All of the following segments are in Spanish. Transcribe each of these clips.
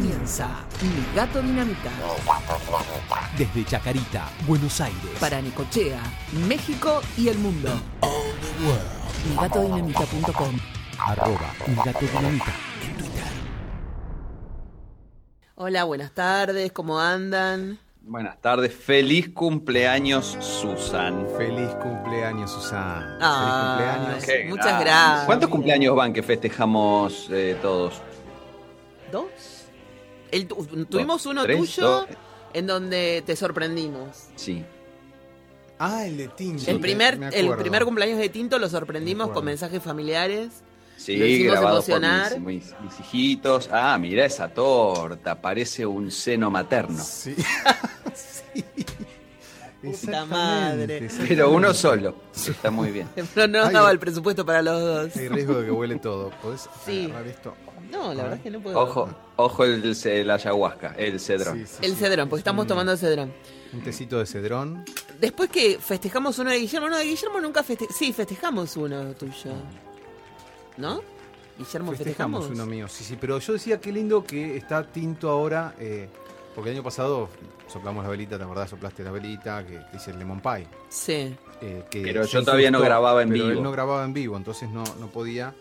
comienza Mi Gato Dinamita. Desde Chacarita, Buenos Aires. Para Necochea, México y el mundo. Migatodinamita.com Arroba Mi Gato Dinamita en Twitter. Hola, buenas tardes, ¿cómo andan? Buenas tardes, feliz cumpleaños Susan. Feliz cumpleaños, Susana. Ah, Feliz cumpleaños. Qué Muchas gracias. ¿Cuántos cumpleaños van que festejamos eh, todos? Tuvimos uno tres, tuyo dos. en donde te sorprendimos. Sí. Ah, el de Tinto. el, primer, me el primer cumpleaños de Tinto lo sorprendimos Me con mensajes familiares. Sí, Lo hicimos grabado emocionar. por mis, mis- mis hijitos. Ah, mira esa torta, parece un seno materno. Sí. sí. Puta madre. Pero uno solo. Está muy bien. Pero no nos Ay, daba el presupuesto para los dos. Hay riesgo de que huele todo. ¿Podés Sí. agarrar esto? No, la verdad ver. es que no puedo. Ojo, ojo el, el ayahuasca, el cedrón. Sí, sí, El sí. cedrón, porque estamos tomando cedrón. Un tecito de cedrón. Después que festejamos uno de Guillermo, no, de Guillermo nunca festejamos. Sí, festejamos uno tuyo. ¿No? Guillermo, Festejamos festejamos. uno mío. Sí, sí, pero yo decía qué lindo que está Tinto ahora. eh, porque el año pasado soplamos la velita, ¿te acordás? Soplaste la velita, que dice el lemon pie. Sí. eh, que Pero yo todavía no grababa en pero vivo. Él no grababa en vivo, entonces no, no podía.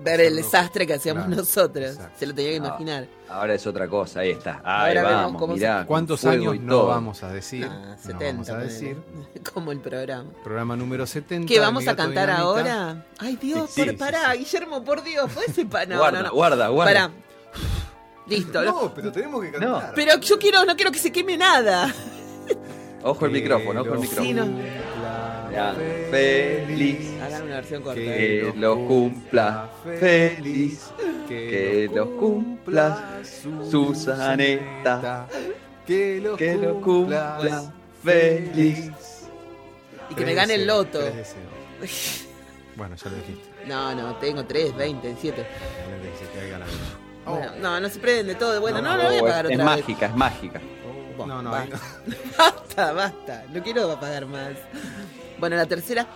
Ver el desastre que hacíamos Claro, nosotros. exacto. Se lo tenía que Ah. imaginar. Ahora es otra cosa, ahí está. Ahí Ahora vemos vamos, cómo se- mirá. con ¿Cuántos años y no todo. vamos a decir? Nah, no 70. vamos a ponele. decir. Como el programa. Programa número 70. ¿Qué de vamos a cantar Dinamita. ahora? Ay, Dios, Sí, por, sí, pará, sí. Guillermo, por Dios, ¿puedes separar? No, Guarda, no, no. guarda, guarda. Pará. Listo. No, pero tenemos que cantar. Pero yo quiero, no quiero que se queme nada. Ojo el micrófono, ojo el Que micrófono. Cumpla feliz. Hagan una versión corta. Que lo cumpla feliz. Que lo cumpla Susaneta. Que lo Que lo cumpla feliz. Y que me gane el loto. Bueno, ya lo dijiste. No, no, tengo 3, 20, 7. Ya le dije que caiga la luna. Bueno, no, no se prende todo. Bueno, no, no, Oh, voy a pagar es, otra es vez. mágica, es mágica. Buah, No, no, basta. basta, basta. No quiero pagar más. Bueno, la tercera.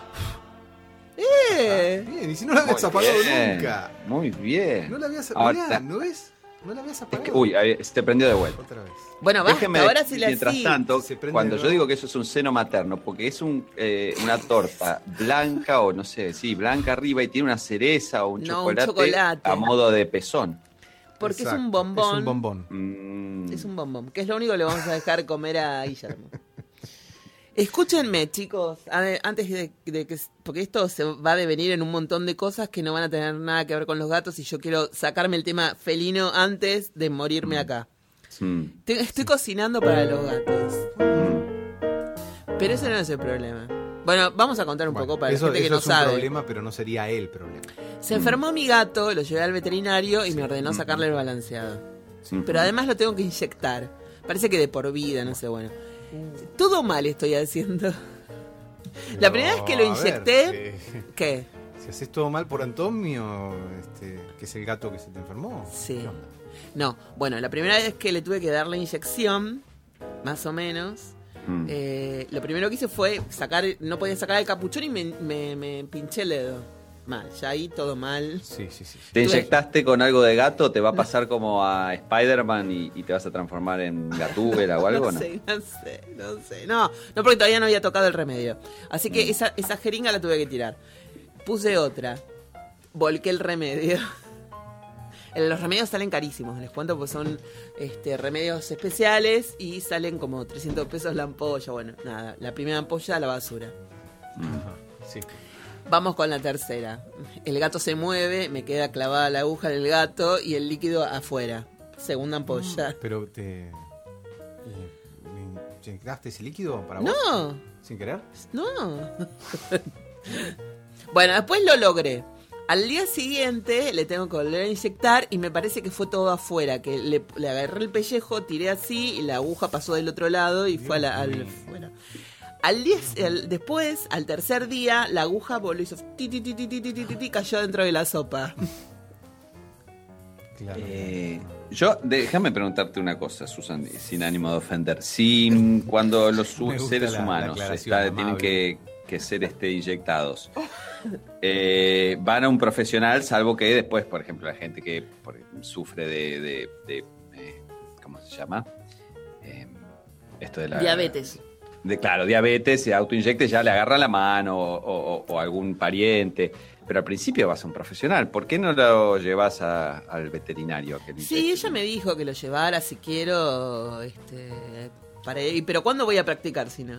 ¡Eh! Bien, y si no la habías apagado bien, nunca. Muy bien. No la habías Ahora apagado. ¿No ves? No la habías es apagado. que- uy, se te prendió de vuelta. Otra vez. Bueno, basta, Déjeme, ahora sí la mientras sí. tanto, cuando yo digo que eso es un seno materno, porque es un, eh, una torta blanca o no sé, sí, blanca arriba y tiene una cereza o un, No, un chocolate, a modo de pezón. Porque es un bombón. Es un bombón. Mm. Es un bombón, que es lo único que le vamos a dejar comer a Guillermo. Escúchenme, chicos, antes de, de que... Porque esto se va a devenir en un montón de cosas que no van a tener nada que ver con los gatos y yo quiero sacarme el tema felino antes de morirme acá. Mm. Te- Estoy cocinando para los gatos, pero ese no es el problema. Bueno, vamos a contar un Bueno, poco para eso la gente que eso no es un sabe. problema, pero no sería el problema. Se enfermó mi gato, lo llevé al veterinario y me ordenó sacarle el balanceado. Sí. Pero además lo tengo que inyectar. Parece que de por vida, no sé, bueno. Todo mal estoy haciendo. La primera vez que lo ver, inyecté- ¿Qué? si haces todo mal por Antonio, este, que es el gato que se te enfermó. Sí. No, bueno, la primera vez que le tuve que dar la inyección, más o menos, Mm. eh, lo primero que hice fue sacar, no podía sacar el capuchón y me, me- me pinché el dedo. Mal, ya ahí todo mal. Sí, sí, sí. ¿Te inyectaste con algo de gato? ¿Te va a pasar como a Spider-Man y, y te vas a transformar en gatúbela o algo? no No, sé, no sé, no sé. No, no porque todavía no había tocado el remedio. Así Mm. que esa, esa jeringa la tuve que tirar. Puse otra. Volqué el remedio. Los remedios salen carísimos, les cuento, porque son este, remedios especiales y salen como 300 pesos la ampolla. Bueno, nada, la primera ampolla a la basura. Ajá, sí. Vamos con la tercera. El gato se mueve, me queda clavada la aguja del gato y el líquido afuera. Segunda ampolla. Pero te. eh, ¿me ¿Inyectaste ese líquido para vos? No, ¿Sin querer? no. bueno, después lo logré. Al día siguiente le tengo que volver a inyectar y me parece que fue todo afuera, que le, le agarré el pellejo, tiré así y la aguja pasó del otro lado y fue a la- al fuera. Al diez, el, después, al tercer día, la aguja voló hizo ti, ti, ti, ti, cayó dentro de la sopa. Eh, yo, déjame preguntarte una cosa, Susan, sin ánimo de ofender. Si cuando los seres humanos eh, tienen que, ser este, inyectados, eh, van a un profesional, salvo que después, por ejemplo, la gente que por, sufre de, de, ¿cómo se llama? esto de la... Diabetes de claro, diabetes, se autoinyecte, ya le agarra la mano o, o- o algún pariente. Pero al principio vas a un profesional. ¿Por qué no lo llevas a- al veterinario? que Sí, ella me dijo que lo llevara si quiero, este, para, y- pero ¿cuándo voy a practicar si no?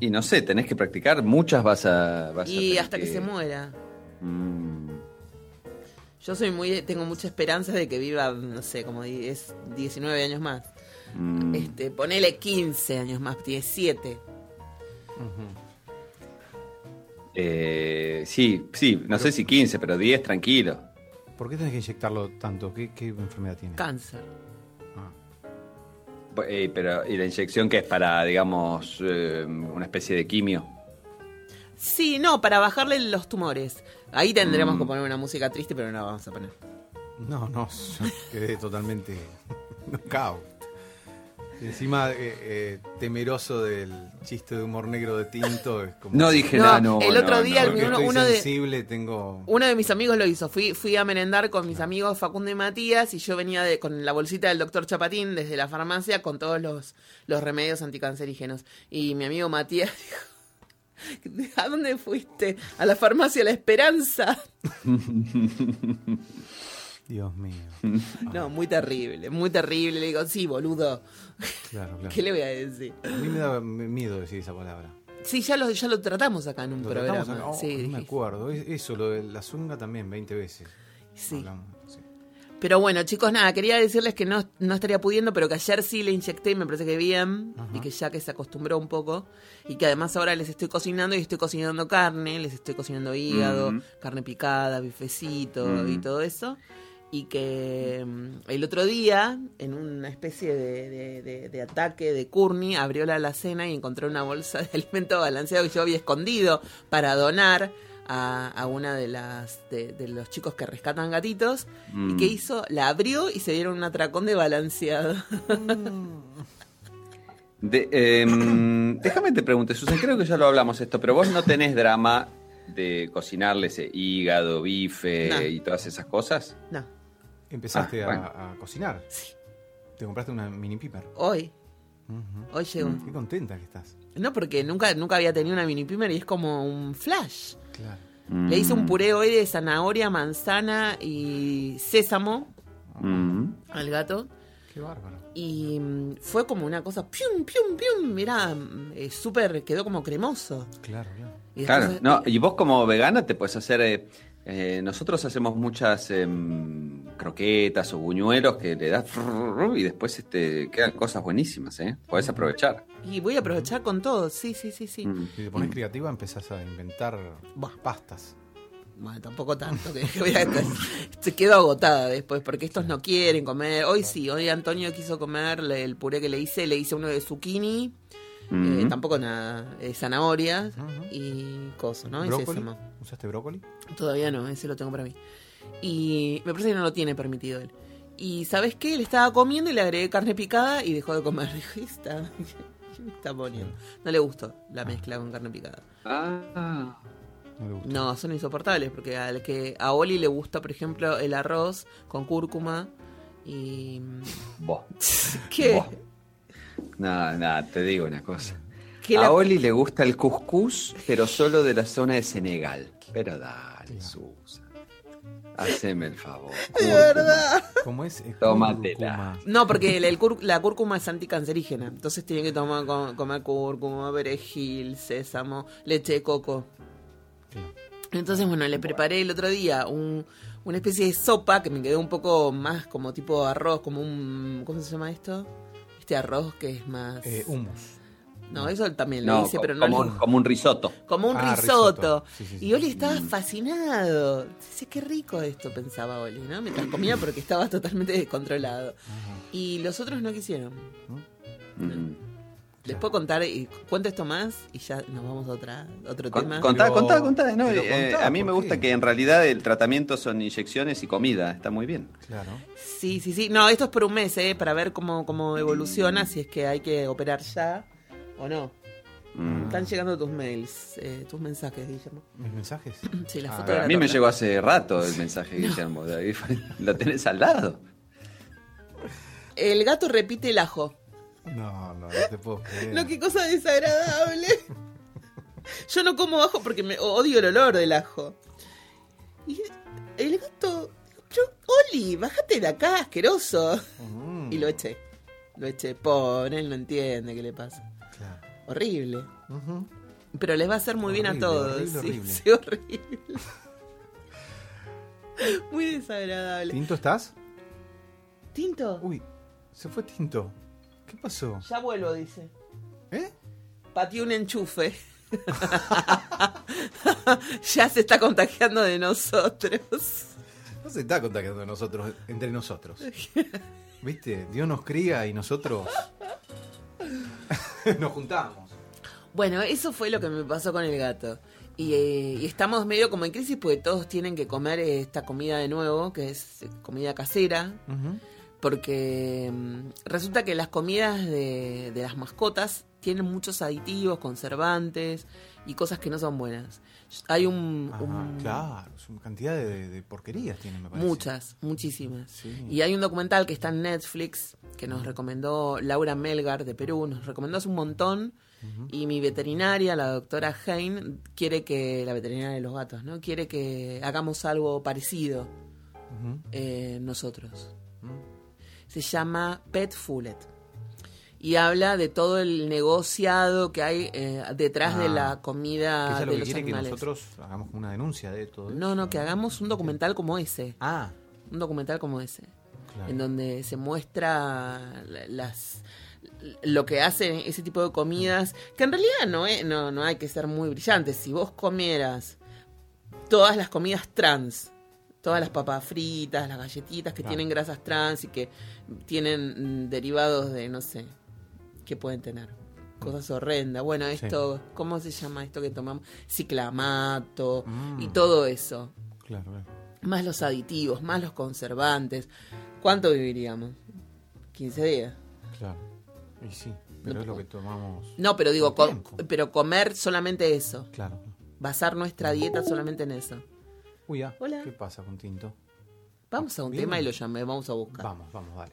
Y no sé, tenés que practicar. Muchas vas a. vas Y hasta que... se muera. Mm, Yo soy muy, tengo mucha esperanza de que viva, no sé, como es 19 años más. Mm. Este, ponele 15 años más, 17. Eh, sí, sí, no sé si 15, pero 10 tranquilo. ¿Por qué tenés que inyectarlo tanto? ¿Qué, qué enfermedad tiene? Cáncer. Ah, Eh, pero, ¿y la inyección que es para, digamos, eh, una especie de quimio? Sí, no, para bajarle los tumores. Ahí tendremos Mm. que poner una música triste, pero no la vamos a poner. No, no, yo quedé totalmente knockout. Y encima, eh, eh, temeroso del chiste de humor negro de Tinto. Es como No dije No, nada, no. el no, otro no. día Porque uno- uno de- sensible, tengo... Uno de mis amigos lo hizo. Fui, fui a merendar con mis amigos Facundo y Matías y yo venía de, con la bolsita del doctor Chapatín desde la farmacia con todos los, los remedios anticancerígenos. Y mi amigo Matías dijo, ¿a dónde fuiste? A la farmacia La Esperanza. Dios mío. No, muy terrible, muy terrible. Le digo, sí, boludo. Claro, claro. ¿Qué le voy a decir? A mí me da miedo decir esa palabra. Sí, ya lo, ya lo tratamos acá en un Lo programa. acá. Oh, sí, no me acuerdo. Es- Eso, lo de la zunga también, 20 veces. Sí. Hablamos, sí. Pero bueno, chicos, nada, quería decirles que no, no estaría pudiendo, pero que ayer sí le inyecté y me parece que bien, Ajá. y que ya que se acostumbró un poco, y que además ahora les estoy cocinando y estoy cocinando carne, les estoy cocinando hígado, Mm. carne picada, bifecito Mm. y todo eso. Y que mm, el otro día, en una especie de, de- de- de ataque de Courtney, abrió la alacena y encontró una bolsa de alimento balanceado que yo había escondido para donar a, a una de las de, los chicos que rescatan gatitos. ¿Y Mm. qué hizo? La abrió y se dieron un atracón de balanceado. De- em, déjame te pregunte, Susan, creo que ya lo hablamos esto, pero vos no tenés drama de cocinarle ese hígado, bife No. y todas esas cosas. No, Empezaste Ah, a- bueno. a, cocinar. Sí. Te compraste una mini piper. hoy, hoy llegó. Qué contenta que estás. No, porque nunca, nunca había tenido una mini pimer y es como un flash. Claro. Mm. Le hice un puré hoy de zanahoria, manzana y sésamo Mm. al gato. Qué bárbaro. Y mm, fue como una cosa, pium, pium, pium. Mira, eh, súper, quedó como cremoso. Claro, claro. Y Claro, no, y vos como vegana te puedes hacer. eh, eh, nosotros hacemos muchas em, croquetas o buñuelos que le das y después este, quedan cosas buenísimas, ¿eh? Podés aprovechar. Y voy a aprovechar con todo, sí, sí, sí, sí. Si te pones creativa, empezás a inventar pastas. Bueno, tampoco tanto, que se quedo agotada después, porque estos no quieren comer. Hoy sí, hoy Antonio quiso comer el puré que le hice, le hice uno de zucchini, tampoco nada, eh, zanahorias y cosas, ¿no? ¿Brócoli? ¿Usaste brócoli? Todavía no, ese lo tengo para mí. Y me parece que no lo tiene permitido él. Y ¿sabes qué? Él estaba comiendo y le agregué carne picada y dejó de comer. Dijo, "¿Qué está? ¿Qué me está poniendo? No le gustó la mezcla con carne picada. Ah. No le gustó. No, son insoportables porque al que a Oli le gusta, por ejemplo, el arroz con cúrcuma y Vos. ¿qué? Vos. No, no, te digo una cosa. Que A la- Oli le gusta el cuscús, pero solo de la zona de Senegal. Pero dale, Susa. Haceme el favor. De verdad. ¿Cómo es? Es Tómatela. No, porque el- el cúr- la cúrcuma es anticancerígena, entonces tienen que tomar co- comer cúrcuma, perejil, sésamo, leche de coco. Sí. Entonces, bueno, le preparé el otro día un- una especie de sopa que me quedó un poco más como tipo arroz, como un... ¿Cómo se llama esto? Este arroz que es más... Eh, hummus. No, eso también le No, hice, pero no como, le- un, como un risotto. Como un Ah, risotto. risotto. Sí, sí, sí. Y Oli estaba fascinado. Dice, qué rico esto, pensaba Oli, ¿no? Mientras comía porque estaba totalmente descontrolado. Y los otros no quisieron. Mm. Les puedo contar, y cuento esto más y ya nos vamos a otra, otro Con- tema. contá, Pero- contá, contá. No, eh, contá, a mí me ¿por gusta qué? que en realidad el tratamiento son inyecciones y comida. Está muy bien. Claro. Sí, sí, sí. No, esto es por un mes, ¿eh? Para ver cómo, cómo evoluciona, si es que hay que operar ya o no. Mm. Están llegando tus mails, eh, tus mensajes, Guillermo. ¿Mis mensajes? Sí, la Ah, foto a mí me llegó hace rato el mensaje, Guillermo. de ahí fue- Lo tenés al lado. El gato repite el ajo. No, no, no te puedo creer. No, qué cosa desagradable. Yo no como ajo porque me odio el olor del ajo. Y el gato, yo, Oli, bájate de acá, asqueroso. Mm, Y lo eché. Lo eché. Pobre, él no entiende qué le pasa. Horrible. Pero les va a hacer muy bien a todos. horrible, sí, horrible. sí, horrible. Muy desagradable. ¿Tinto estás? Tinto, Uy, se fue Tinto. ¿Qué pasó? ya vuelvo, dice. ¿Eh? Pateé un enchufe. ya se está contagiando de nosotros. No se está contagiando nosotros, entre nosotros. ¿Viste? Dios nos cría y nosotros nos juntamos. Bueno, eso fue lo que me pasó con el gato. Y, eh, y estamos medio como en crisis porque todos tienen que comer esta comida de nuevo, que es eh, comida casera, porque mm, resulta que las comidas de, de las mascotas tienen muchos aditivos, conservantes y cosas que no son buenas. Hay un... Ajá, un- claro, es una cantidad de, de porquerías tiene, me parece. Muchas, muchísimas. Sí. Y hay un documental que está en Netflix que nos recomendó Laura Melgar de Perú, nos recomendó hace un montón. Y mi veterinaria, la doctora Hein, quiere que, la veterinaria de los gatos, ¿no? Quiere que hagamos algo parecido eh, nosotros. Se llama Pet Fullet. Y habla de todo el negociado que hay eh, detrás de Ah, la Que comida ella lo de que los quiere animales. que nosotros hagamos una denuncia de todo No, eso. no, que hagamos un documental como ese. Ah, Un documental como ese. claro. en donde se muestra la- las lo que hacen ese tipo de comidas, que en realidad no, es- no, no hay que ser muy brillantes. Si vos comieras todas las comidas trans, todas las papas fritas, las galletitas que Claro. tienen grasas trans y que tienen mm, derivados de, no sé, ¿qué pueden tener? Cosas horrendas. Bueno, Sí. esto, ¿cómo se llama esto que tomamos? Ciclamato Mm. y todo eso Claro, claro. más los aditivos, más los conservantes. ¿Cuánto viviríamos? 15 días. claro. Y sí, pero es lo que tomamos. No, pero digo, pero comer solamente eso. Claro. Basar nuestra dieta solamente en eso. Uy, ah, Hola. ¿qué pasa con Tinto? Vamos a un tema y lo llamé, vamos a buscar. Vamos, vamos, dale.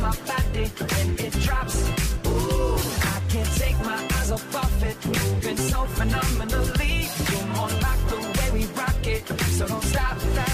my body when it drops. Ooh, I can't take my eyes off of it, moving so phenomenally. You're more like the way we rock it, so don't stop that.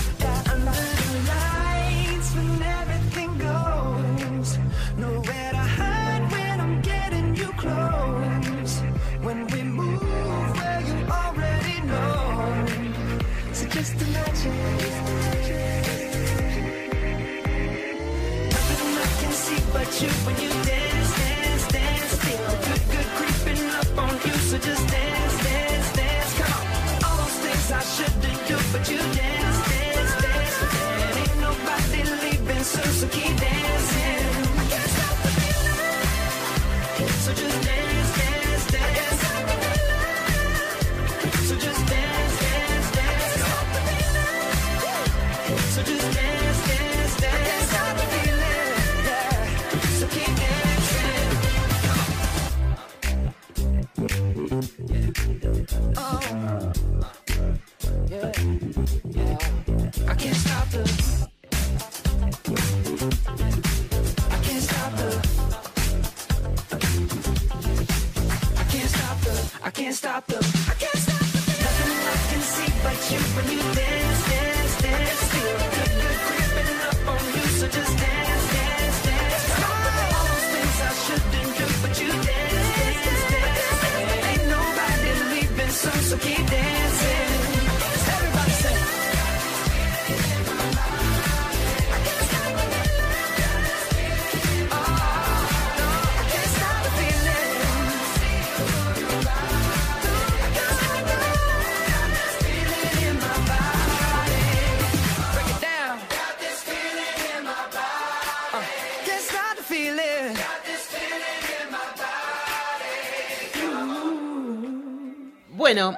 Bueno,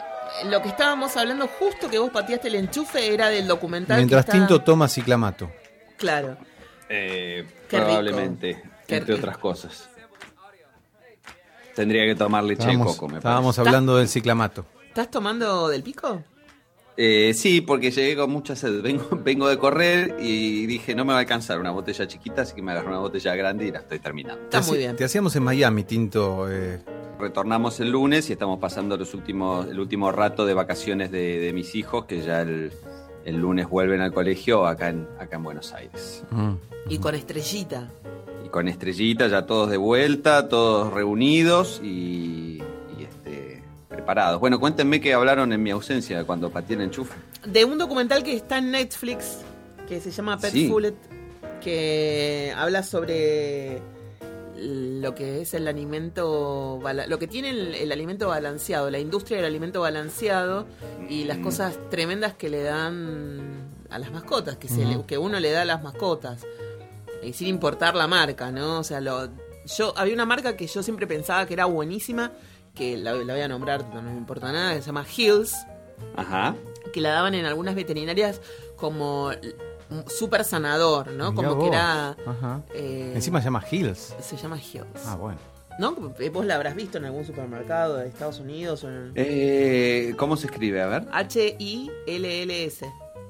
lo que estábamos hablando justo que vos pateaste el enchufe era del documental. Mientras que está- Tinto toma ciclamato. Claro. Eh, rico. probablemente, entre otras cosas. Tendría que tomar leche de coco, me estábamos parece. hablando del ciclamato. ¿Estás tomando del pico? Eh, sí, porque llegué con mucha sed. Vengo, vengo de correr y dije, no me va a alcanzar una botella chiquita, así que me agarré una botella grande y la estoy terminando. Está muy bien. Te hacíamos en Miami, Tinto. eh, Retornamos el lunes y estamos pasando los últimos, el último rato de vacaciones de, de mis hijos, que ya el, el lunes vuelven al colegio acá en, acá en Buenos Aires. mm. Y con estrellita. Y con estrellita ya todos de vuelta, todos reunidos y, preparados. Bueno, cuéntenme qué hablaron en mi ausencia cuando pateé el enchufe. De un documental que está en Netflix, que se llama Pet Sí. Que habla sobre lo que es el alimento, lo que tiene el, el alimento balanceado, la industria del alimento balanceado y las Mm. cosas tremendas que le dan a las mascotas, que, se le- que uno le da a las mascotas, y sin importar la marca, ¿no? O sea, lo, yo había una marca que yo siempre pensaba que era buenísima, que la, la voy a nombrar, no me importa nada, que se llama Hills, Ajá. que la daban en algunas veterinarias como súper sanador, ¿no? Mirá como que era... Ajá. eh, Encima se llama Hills. Se llama Hills. Ah, bueno. ¿No? Vos la habrás visto en algún supermercado de Estados Unidos o en... Eh, ¿Cómo se escribe? A ver. H-I-L-L-S.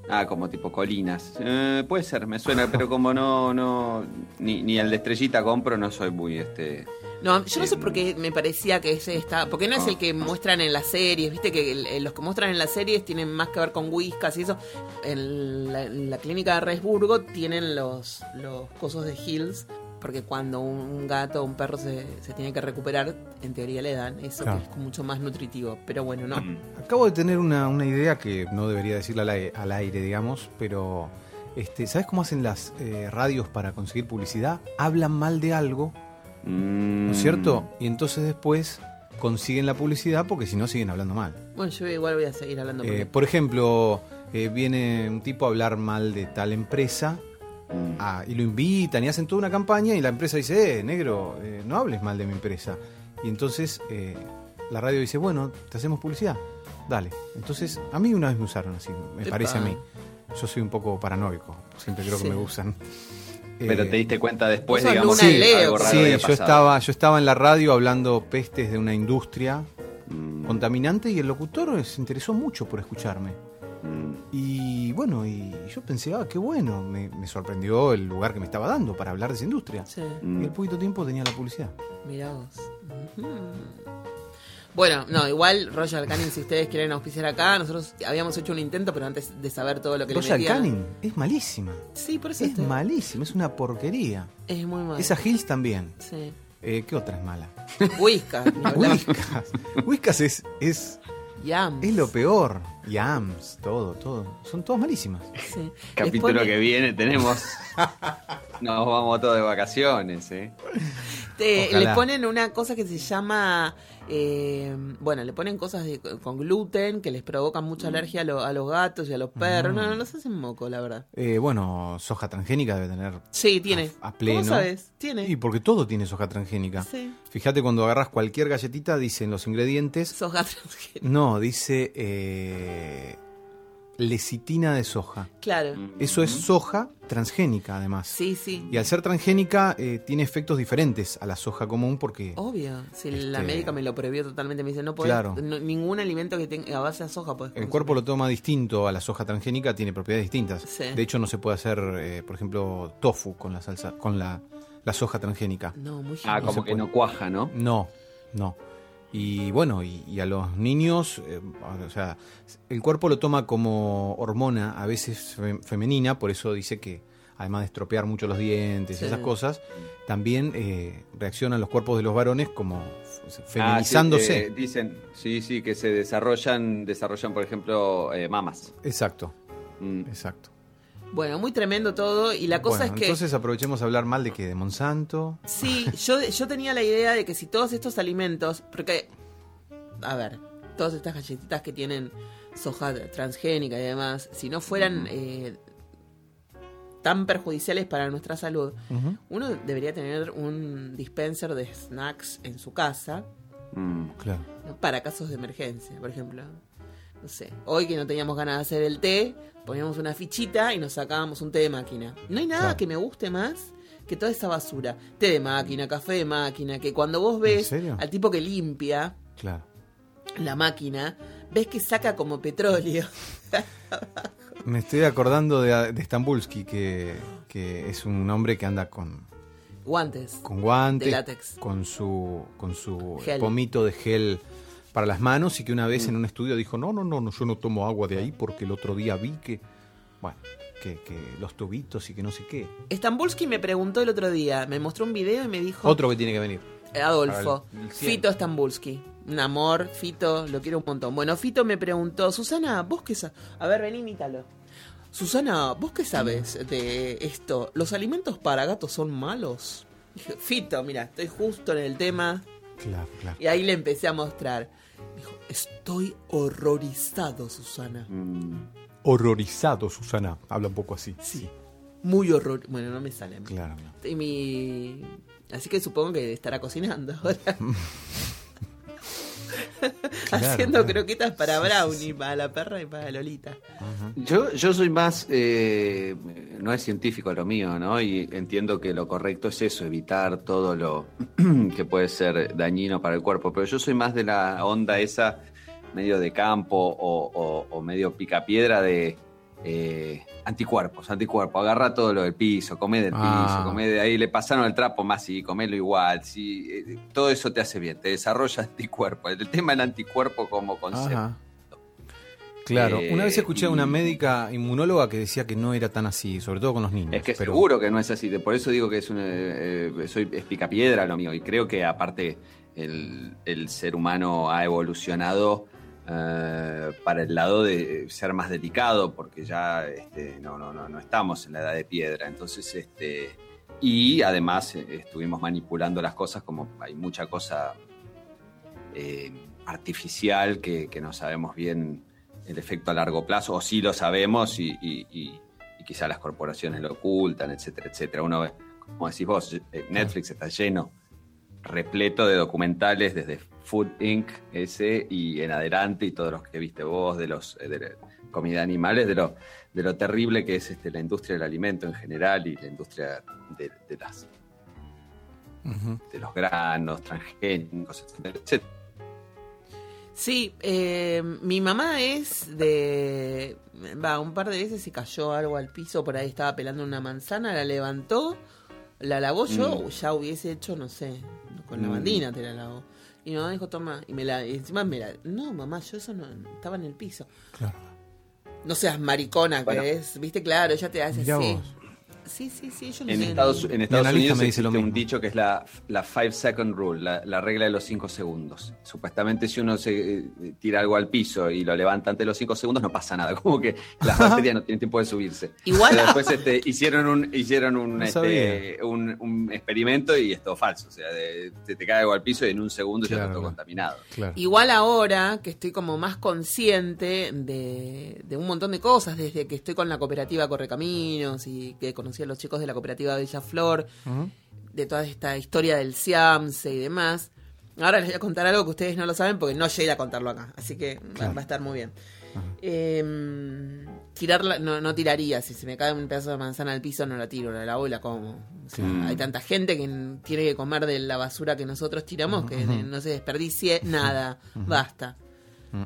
Ah, como tipo colinas. Eh, puede ser, me suena, pero como no, no, ni, ni el de estrellita compro, no soy muy este. No, yo no sé Em, por qué me parecía que ese está... Porque no es Ah. el que muestran en las series, viste que el- el- los que muestran en las series tienen más que ver con whiskas y eso. En la, en la clínica de Resburgo tienen los, los cosos de Hills, porque cuando un, gato o un perro se, se tiene que recuperar, en teoría le dan eso, Claro. que es mucho más nutritivo. Pero bueno, no. mm, Acabo de tener una, una idea que no debería decirla al aire, al aire, digamos, pero este, ¿sabes cómo hacen las eh, radios para conseguir publicidad? Hablan mal de algo, ¿no es cierto? Y entonces después consiguen la publicidad porque si no siguen hablando mal. Bueno, yo igual voy a seguir hablando. Eh, porque- por ejemplo, eh, viene un tipo a hablar mal de tal empresa Mm. ah, y lo invitan y hacen toda una campaña y la empresa dice, eh, negro, eh, no hables mal de mi empresa. Y entonces eh, la radio dice, bueno, te hacemos publicidad. dale. Entonces, a mí una vez me usaron así, me Epa. parece a mí. Yo soy un poco paranoico, siempre creo Sí. que me usan. Pero Eh, te diste cuenta después, digamos, Leo. algo raro Sí, había yo estaba, yo estaba en la radio hablando pestes de una industria Mm, contaminante y el locutor se interesó mucho por escucharme. mm. Y bueno, y yo pensé, ah, qué bueno, me, me sorprendió el lugar que me estaba dando para hablar de esa industria. Sí, Mm. Y al poquito tiempo tenía la publicidad. mira vos. Ujú. Bueno, no, igual Royal Canin, si ustedes quieren auspiciar acá, nosotros habíamos hecho un intento, pero antes de saber todo lo que le Royal metían- Canin es malísima. Sí, por eso Es estoy- malísima, es una porquería. Es muy malo. Esa Hills también. Sí. Eh, ¿Qué otra es mala? Whiskas. Whiskas. Whiskas es, es, Yams. es lo peor. Yams, todo, todo. Son todas malísimas. Sí. Capítulo que viene tenemos. Nos vamos todos de vacaciones, ¿eh? te- le ponen una cosa que se llama. eh, bueno, le ponen cosas de- con gluten que les provocan Mm. mucha alergia a, lo- a los gatos y a los perros. No, no, los hacen moco, la verdad. Eh, bueno, soja transgénica debe tener Sí, tiene. a, a pleno. ¿Cómo sabes? Tiene. Y porque todo tiene soja transgénica. Sí. Fíjate cuando agarras cualquier galletita, dicen los ingredientes. Soja transgénica. No, dice eh, lecitina de soja. Claro. Eso es soja transgénica, además. Sí, sí. Y al ser transgénica, eh, tiene efectos diferentes a la soja común porque. Obvio. Si la Este- médica me lo prohibió totalmente, me dice, no puedes. Claro. no- ningún alimento que tenga a base de soja puedes El consumir. cuerpo lo toma distinto a la soja transgénica, tiene propiedades distintas. Sí. De hecho, no se puede hacer, eh, por ejemplo, tofu con la salsa, con la, la soja transgénica. No, muy Ah, genial. como que no cuaja, ¿no? No, no. Y bueno, y, y a los niños, eh, o sea, el cuerpo lo toma como hormona, a veces fe- femenina, por eso dice que además de estropear mucho los dientes Sí. esas cosas, también eh, reaccionan los cuerpos de los varones como Ah, feminizándose. sí, eh, dicen, sí, sí, que se desarrollan, desarrollan, por ejemplo, eh, mamas. Exacto, Mm. exacto. Bueno, muy tremendo todo. Y la cosa Bueno, es que. entonces aprovechemos a hablar mal de que de Monsanto. Sí, yo, yo tenía la idea de que si todos estos alimentos, porque, a ver, todas estas galletitas que tienen soja transgénica y demás, si no fueran eh, tan perjudiciales para nuestra salud, uno debería tener un dispenser de snacks en su casa Mm. Claro. para casos de emergencia, por ejemplo. No sé, hoy que no teníamos ganas de hacer el té, poníamos una fichita y nos sacábamos un té de máquina. No hay nada Claro. que me guste más que toda esa basura. Té de máquina, café de máquina, que cuando vos ves al tipo que limpia Claro. la máquina, ves que saca como petróleo. Me estoy acordando de, de Stambulski, que, que es un hombre que anda con, Guantes. con guantes, De látex. con su, con su Gel. pomito de gel para las manos y que una vez en un estudio dijo, no, no, no, no, yo no tomo agua de ahí porque el otro día vi que, bueno, que, que los tubitos y que no sé qué. Stambulski me preguntó el otro día, me mostró un video y me dijo... Otro que tiene que venir. Eh, Adolfo, el- el. Fito Stambulski. Un amor, Fito, lo quiero un montón. Bueno, Fito me preguntó, Susana, ¿vos qué sabes? A ver, vení, imítalo. Susana, ¿vos qué sabes de esto? ¿Los alimentos para gatos son malos? Fito, mira, estoy justo en el tema. Claro, claro. Y ahí le empecé a mostrar. Dijo, estoy horrorizado, Susana. Mm. Horrorizado, Susana. Habla un poco así. Sí, muy horror. Bueno, no me sale. a mí. Claro. no. Y mi... Así que supongo que estará cocinando ahora. Haciendo claro. croquetas para Brownie, sí. para la perra y para Lolita. Yo, yo soy más, eh, no es científico lo mío, ¿no? Y entiendo que lo correcto es eso, evitar todo lo que puede ser dañino para el cuerpo. Pero yo soy más de la onda esa, medio de campo o, o- o medio picapiedra de eh, anticuerpos, anticuerpos. Agarra todo lo del piso, come del piso, Ah. come de ahí, le pasaron el trapo más, sí, comelo igual. Sí, eh, todo eso te hace bien, te desarrolla anticuerpos. El tema del anticuerpo como concepto. Ajá. Claro, Eh, una vez escuché a una médica inmunóloga que decía que no era tan así, sobre todo con los niños. Es que pero- seguro que no es así, por eso digo que es un, eh, eh, soy es picapiedra lo mío y creo que aparte el, el ser humano ha evolucionado eh, para el lado de ser más delicado porque ya este, no, no, no, no estamos en la edad de piedra, entonces este y además eh, estuvimos manipulando las cosas como hay mucha cosa eh, artificial que, no sabemos bien el efecto a largo plazo, o sí lo sabemos y, y- las corporaciones lo ocultan, etcétera, etcétera. Uno ve, como decís vos, Netflix está lleno, repleto de documentales desde Food Inc. ese y en adelante y todos los que viste vos de los eh, de la comida de animales, de lo, de lo terrible que es este, la industria del alimento en general y la industria de, de las de los granos, transgénicos, etcétera, etcétera. Sí, eh, mi mamá es de... Va, un par de veces se cayó algo al piso, por ahí estaba pelando una manzana, la levantó, la lavó yo, Mm. ya hubiese hecho, no sé, con la Mm. bandina te la lavó. Y mi mamá dijo, toma, y me la... Y encima me la... No, mamá, yo eso no... Estaba en el piso. Claro. No seas maricona Bueno. que es, viste, claro, ella te hace así. vos. Sí, sí, sí, yo no En sé. Estados, en Estados Unidos me dice lo un dicho que es la, la five second rule, la, la regla de los cinco segundos. Supuestamente si uno se eh, tira algo al piso y lo levanta antes de los cinco segundos no pasa nada, como que las bacterias no tienen tiempo de subirse. Igual- Pero después este, hicieron un hicieron un, No este, un, un experimento y es todo falso, o sea, de- te, te cae algo al piso y en un segundo ya está todo contaminado. Claro. Igual ahora que estoy como más consciente de, de un montón de cosas, desde que estoy con la cooperativa Correcaminos y que conocí a los chicos de la cooperativa Bella Flor, de toda esta historia del Siamse y demás. Ahora les voy a contar algo que ustedes no lo saben porque no llegué a contarlo acá, así que va- Claro. va a estar muy bien. Eh, tirarla, no, no tiraría, si se me cae un pedazo de manzana al piso no la tiro, la lavo y la como. O sea, Mm. Hay tanta gente que tiene que comer de la basura que nosotros tiramos que no se desperdicie nada, basta. Mm.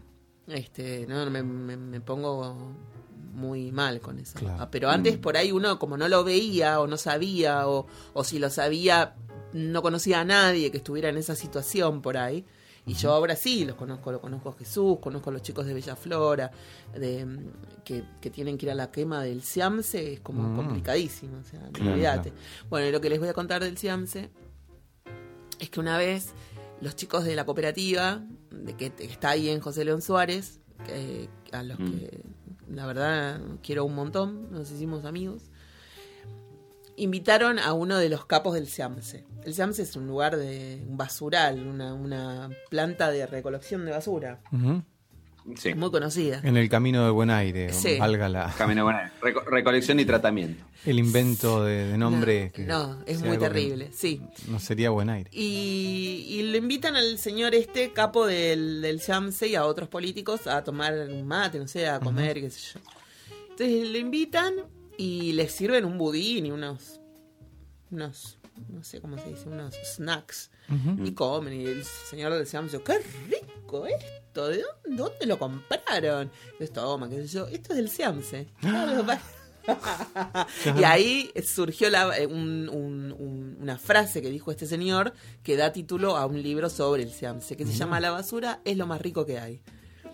Este, no, me, me- me pongo muy mal con eso. Claro. Ah, Pero antes por ahí uno como no lo veía o no sabía o, o si lo sabía no conocía a nadie que estuviera en esa situación por ahí. Y yo ahora sí los conozco, lo conozco a Jesús, conozco a los chicos de Bella Flora, de, mm, que, que tienen que ir a la quema del Siamse, es como Mm. complicadísimo, o sea, Claro, olvídate. Bueno, y lo que les voy a contar del Siamse es que una vez los chicos de la cooperativa, de que que está ahí en José León Suárez, que- a los Mm. que la verdad quiero un montón, nos hicimos amigos, invitaron a uno de los capos del Siamse. El Siamse es un lugar de un basural, una, una planta de recolección de basura, Ujú. Sí. muy conocida. En el camino del buen aire, Sí. valga la, Camino bueno, reco- recolección y tratamiento. el invento de, de nombre. No, que no, es muy terrible, sí. No sería buen aire. Y, y le invitan al señor este, capo del, del Yamse y a otros políticos a tomar un mate, no sé, a comer, qué sé yo. Entonces le invitan y les sirven un budín y unos, unos, no sé cómo se dice, unos snacks. Ujú. Y comen y el señor del Yamse, qué rico esto, ¿de dónde, dónde lo compraron? Yo, toma, qué sé yo, esto es del Siamse. y ahí surgió la- eh, un- un- un- una frase que dijo este señor que da título a un libro sobre el Siamse, que se llama La basura es lo más rico que hay.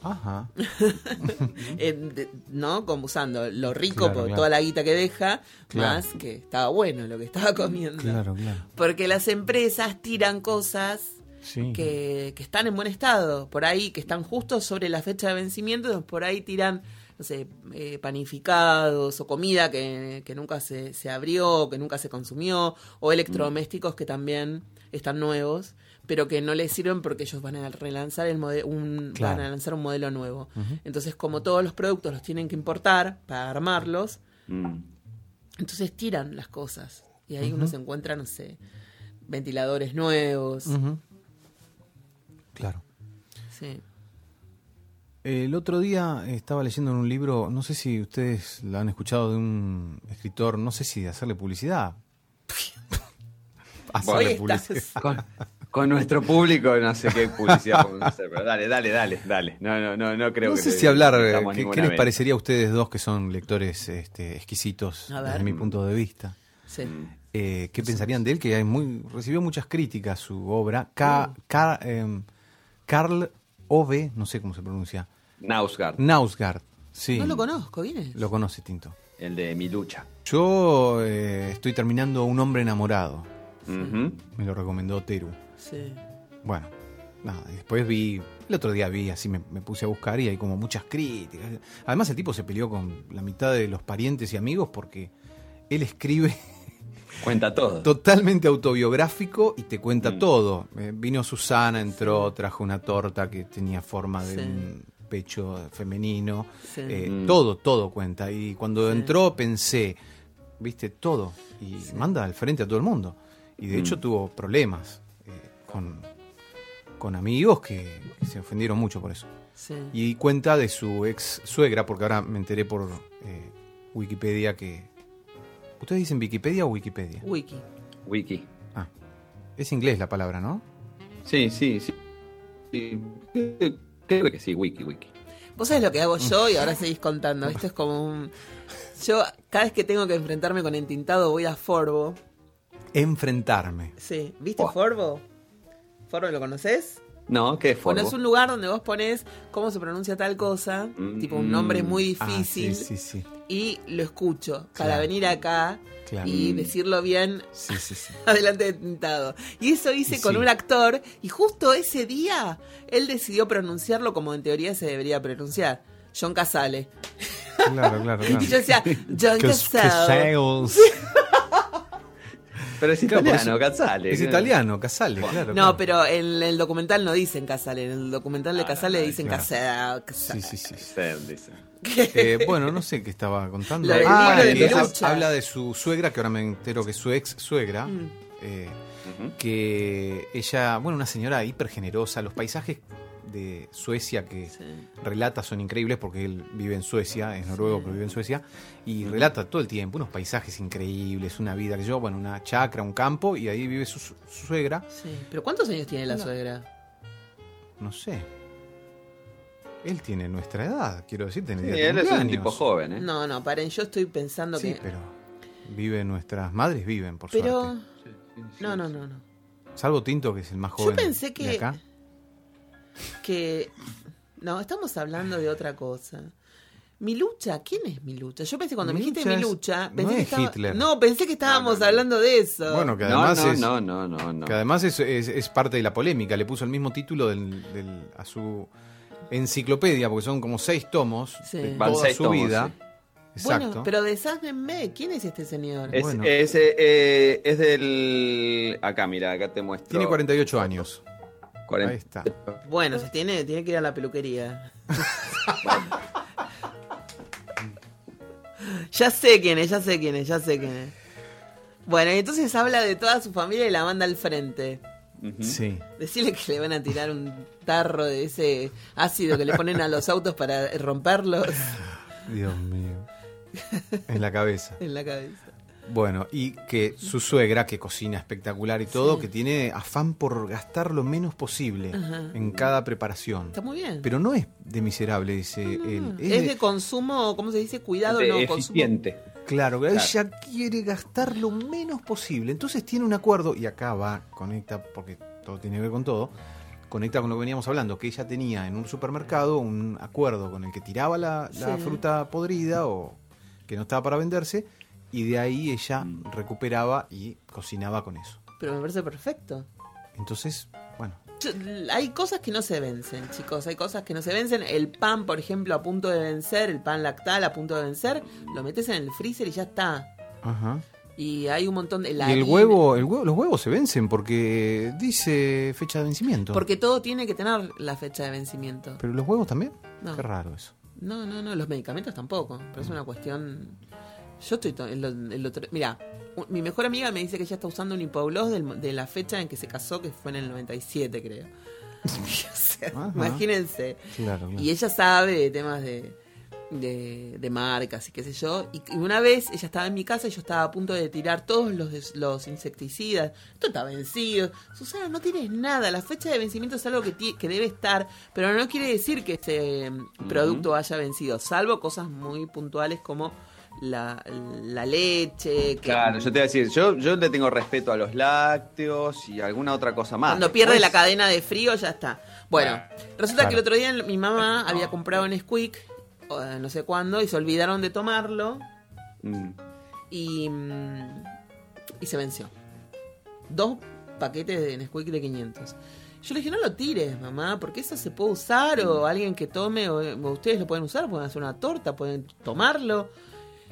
Ajá. Eh, de- ¿No? Como usando lo rico Claro, por claro. toda la guita que deja, Claro. más que estaba bueno lo que estaba comiendo. Claro, claro. Porque las empresas tiran cosas Sí. que, que están en buen estado, por ahí, que están justo sobre la fecha de vencimiento, por ahí tiran, no sé, eh, panificados o comida que, que nunca se, se abrió, que nunca se consumió, o electrodomésticos que también están nuevos, pero que no les sirven porque ellos van a relanzar el mode- un, Claro. van a lanzar un modelo nuevo. Entonces, como todos los productos los tienen que importar para armarlos, Mm. entonces tiran las cosas. Y ahí uno se encuentra, no sé, ventiladores nuevos. Claro. Sí. El otro día estaba leyendo en un libro, no sé si ustedes lo han escuchado de un escritor, no sé si de hacerle publicidad. hacerle publicidad. Con, con nuestro público no sé qué publicidad podemos hacer, pero dale, dale, dale, dale. No, no, no, no creo No que sé le- si hablar, eh, ¿qué, les parecería a ustedes dos que son lectores este, exquisitos desde mi punto de vista? Sí. Eh, ¿Qué pensarían de él? Que hay muy, recibió muchas críticas su obra. Ka- em, Karl Ove, no sé cómo se pronuncia. Nausgard, Nausgard. Sí. No lo conozco, ¿quién es? Lo conoce Tinto. el de mi lucha. Yo eh, estoy terminando Un hombre enamorado. Me lo recomendó Teru. Sí. Bueno, nada, y después vi, el otro día vi, así me, me puse a buscar y hay como muchas críticas. Además el tipo se peleó con la mitad de los parientes y amigos porque él escribe Cuenta todo. totalmente autobiográfico y te cuenta Mm. todo. Eh, vino Susana, entró, trajo una torta que tenía forma de Sí. un pecho femenino. Sí. Eh, Mm. Todo, todo cuenta. Y cuando Sí. entró pensé, viste, todo. Y manda al frente a todo el mundo. Y de Mm. hecho tuvo problemas eh, con, con amigos que, que se ofendieron mucho por eso. Sí. Y cuenta de su ex suegra, porque ahora me enteré por eh, Wikipedia que... ¿Ustedes dicen Wikipedia o Wikipedia? Wiki. Wiki. Ah, es inglés la palabra, ¿no? Sí, sí, sí. Sí, Creo que sí, wiki, wiki. Vos sabés lo que hago yo y ahora seguís contando. Esto es como un. Yo, cada vez que tengo que enfrentarme con entintado, voy a Forbo. Enfrentarme. Sí. ¿Viste Buah. Forbo? ¿Forbo lo conoces? No, ¿qué es Bueno, Forbo? es un lugar donde vos pones cómo se pronuncia tal cosa, Mm. tipo un nombre muy Ah, difícil, sí, sí, sí. y lo escucho para Claro. venir acá Claro. y decirlo bien Sí, sí, sí. adelante de tintado. Y eso hice Y con sí. un actor y justo ese día él decidió pronunciarlo como en teoría se debería pronunciar. John Casale. Claro, claro, claro. Y yo decía, John Cas- Casale. Pero es Claro, italiano, eso- Cazzale. Es italiano, Casale, claro. No, claro. pero en el documental no dicen Casale, en el documental de Ah, Casale dicen claro. Casale. Sí, sí, sí. Eh, bueno, no sé qué estaba contando. Ah, de que habla de su suegra, que ahora me entero que es su ex suegra. Mm. eh, que ella, bueno, una señora hiper generosa. Los paisajes de Suecia que Sí. relata son increíbles porque él vive en Suecia, es noruego, Sí. pero vive en Suecia, y relata todo el tiempo unos paisajes increíbles, una vida que yo, bueno, una chacra, un campo, y ahí vive su, su suegra, Sí. ¿Pero cuántos años tiene la suegra? no sé. Él tiene nuestra edad, quiero decir, tiene Sí, él es un tipo joven, ¿eh? No, no, paren, yo estoy pensando Sí, que... pero vive nuestras madres viven, por Pero... suerte. No, no, no, no. Salvo Tinto, que es el más Yo joven. pensé de que... acá. Que... No, estamos hablando de otra cosa. Milucha, ¿quién es Milucha? Yo pensé cuando me dijiste Milucha, no pensé que es estaba... Hitler. No, pensé que estábamos No, no, no. hablando de eso. Bueno, que No, además no, es, no, no, no, no. que además es, es- es parte de la polémica. Le puso el mismo título del, del- a su enciclopedia, porque son como seis tomos Sí. de Van toda seis su tomos, vida. sí. Exacto. Bueno, pero desháganme, ¿quién es este señor? Es, Bueno. es, eh, es del. Acá, mira, acá te muestro. Tiene 48 años. 40. Ahí está. Bueno, se tiene, tiene que ir a la peluquería. ya sé quién es, ya sé quién es, ya sé quién es. Bueno, y entonces habla de toda su familia y la manda al frente. Sí. Decirle que le van a tirar un tarro de ese ácido que le ponen a los autos para romperlos Dios mío. En la cabeza. en la cabeza. Bueno, y que su suegra, que cocina espectacular y todo, Sí. que tiene afán por gastar lo menos posible Ajá. en cada preparación. Está muy bien. Pero no es de miserable, dice él. es, Es de, de- consumo, ¿cómo se dice? Cuidado, De no, consumo. eficiente. Claro, Claro. ella quiere gastar lo menos posible. Entonces tiene un acuerdo, y acá va, conecta, porque todo tiene que ver con todo, conecta con lo que veníamos hablando, que ella tenía en un supermercado un acuerdo con el que tiraba la, la Sí. fruta podrida o que no estaba para venderse, y de ahí ella recuperaba y cocinaba con eso. Pero me parece perfecto. Entonces, bueno, hay cosas que no se vencen, chicos. Hay cosas que no se vencen. El pan, por ejemplo, a punto de vencer, el pan lactal a punto de vencer, lo metes en el freezer y ya está. ajá. Y hay un montón de. la Y el harina- huevo, el huevo, los huevos se vencen porque dice fecha de vencimiento. Porque todo tiene que tener la fecha de vencimiento. Pero los huevos también. No. Qué raro eso. No, no, no. Los medicamentos tampoco. Pero es una cuestión. Yo estoy. otro... Mira, mi mejor amiga me dice que ella está usando un hipogloss de la fecha en que se casó, que fue en el 97, creo. O sea, imagínense. Claro, claro. Y ella sabe de temas de, de, de marcas y qué sé yo. Y, una vez ella estaba en mi casa y yo estaba a punto de tirar todos los, los insecticidas. Esto está vencido. Susana, no tienes nada. La fecha de vencimiento es algo que, que debe estar, pero no quiere decir que este mm, producto haya vencido, salvo cosas muy puntuales como la, la leche. Que Claro, yo te voy a decir, yo, yo le tengo respeto a los lácteos y alguna otra cosa más. Cuando pierde Después- la cadena de frío, ya está. Bueno, resulta Claro. que el otro día mi mamá había comprado un Squeak, eh, no sé cuándo, y se olvidaron de tomarlo Mm. y, mm, y se venció. Dos paquetes de Nesquik de 500. Yo le dije, no lo tires, mamá, porque eso se puede usar, o alguien que tome, o, o ustedes lo pueden usar, pueden hacer una torta, pueden tomarlo.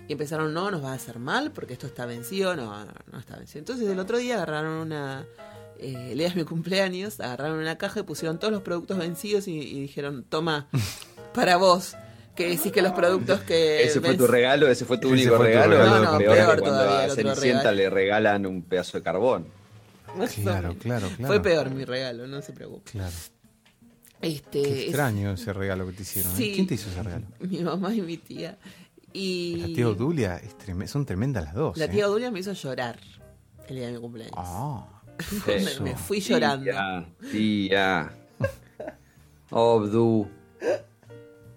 Y empezaron, no, nos va a hacer mal porque esto está vencido. No, no, no está vencido. Entonces el otro día agarraron una... Eh, el día de mi cumpleaños, agarraron una caja y pusieron todos los productos vencidos y, y dijeron, toma, para vos, que decís que los productos que... Ese fue tu regalo, ese fue tu Ese único fue tu regalo. regalo No, no, peor, peor que cuando todavía, a Cenicienta regalo. le regalan un pedazo de carbón. Claro, claro, claro. Fue peor mi regalo, no se preocupe. Claro. Este, Qué es- extraño ese regalo que te hicieron. ¿eh? ¿Quién te hizo ese regalo? mi mamá y mi tía. Y La tía Odulia, es treme- son tremendas las dos. la ¿eh? tía Odulia me hizo llorar el día de mi cumpleaños. Ah, me, fui llorando. Tía, tía. Obdu.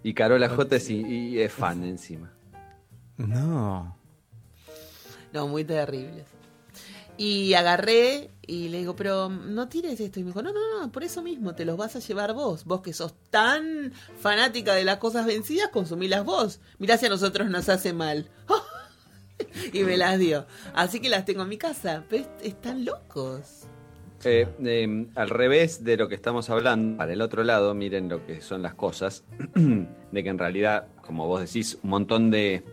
Y Carola J es, y, y es fan encima. no. No, muy terribles. Y agarré y le digo, pero no tires esto. Y me dijo, no, no, no, por eso mismo, te los vas a llevar vos. Vos que sos tan fanática de las cosas vencidas, consumilas vos. Mirá si a nosotros nos hace mal. y me las dio. Así que las tengo en mi casa. Pero est- están locos. Eh, eh, al revés de lo que estamos hablando, para el otro lado, miren lo que son las cosas, de que en realidad, como vos decís, un montón de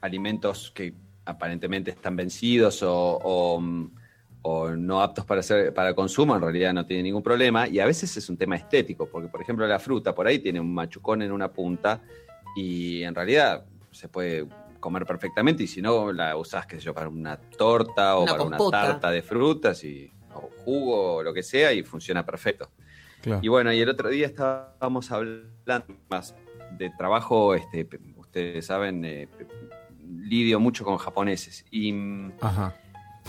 alimentos que aparentemente están vencidos o, o, mm, o no aptos para, ser, para consumo, en realidad no tienen ningún problema, y a veces es un tema estético, porque por ejemplo la fruta por ahí tiene un machucón en una punta y en realidad se puede comer perfectamente y si no la usás, qué sé yo, para una torta o Una para compota. una tarta de frutas y, o jugo o lo que sea y funciona perfecto. Claro. Y bueno, y el otro día estábamos hablando más de trabajo, este, ustedes saben, eh, lidio mucho con japoneses. Y, mm, Ajá.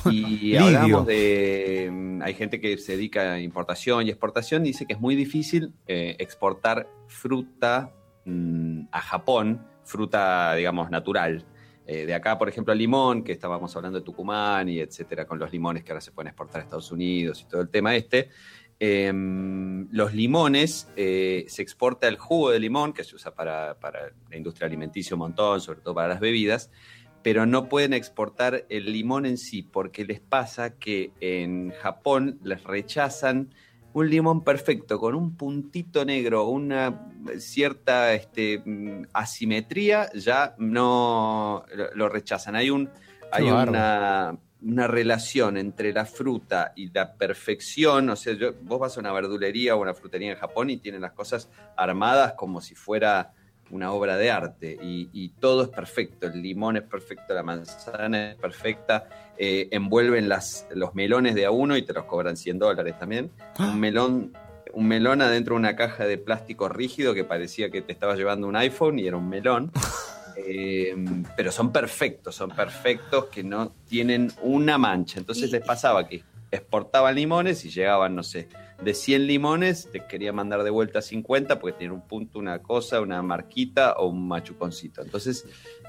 y hablamos de. mm, Hay gente que se dedica a importación y exportación, dice que es muy difícil eh, exportar fruta mm, a Japón, fruta, digamos, natural. Eh, de acá, por ejemplo, el limón, que estábamos hablando de Tucumán y etcétera, con los limones que ahora se pueden exportar a Estados Unidos y todo el tema este. Eh, los limones, eh, se exporta el jugo de limón, que se usa para, para la industria alimenticia un montón, sobre todo para las bebidas, pero no pueden exportar el limón en sí, porque les pasa que en Japón les rechazan un limón perfecto, con un puntito negro, una cierta este, mm, asimetría, ya no lo, rechazan. Hay un hay una, una relación entre la fruta y la perfección. O sea, yo- vos vas a una verdulería o una frutería en Japón y tienen las cosas armadas como si fuera una obra de arte y, y todo es perfecto. El limón es perfecto, la manzana es perfecta. eh, envuelven las, los melones de a uno y te los cobran 100 dólares también. Un melón. Un melón adentro de una caja de plástico rígido que parecía que te estaba llevando un iPhone y era un melón. Eh, pero son perfectos, son perfectos que no tienen una mancha. Entonces Y- les pasaba que exportaban limones y llegaban, no sé, de 100 limones, te quería mandar de vuelta 50 porque tiene un punto, una cosa, una marquita o un machuconcito. Entonces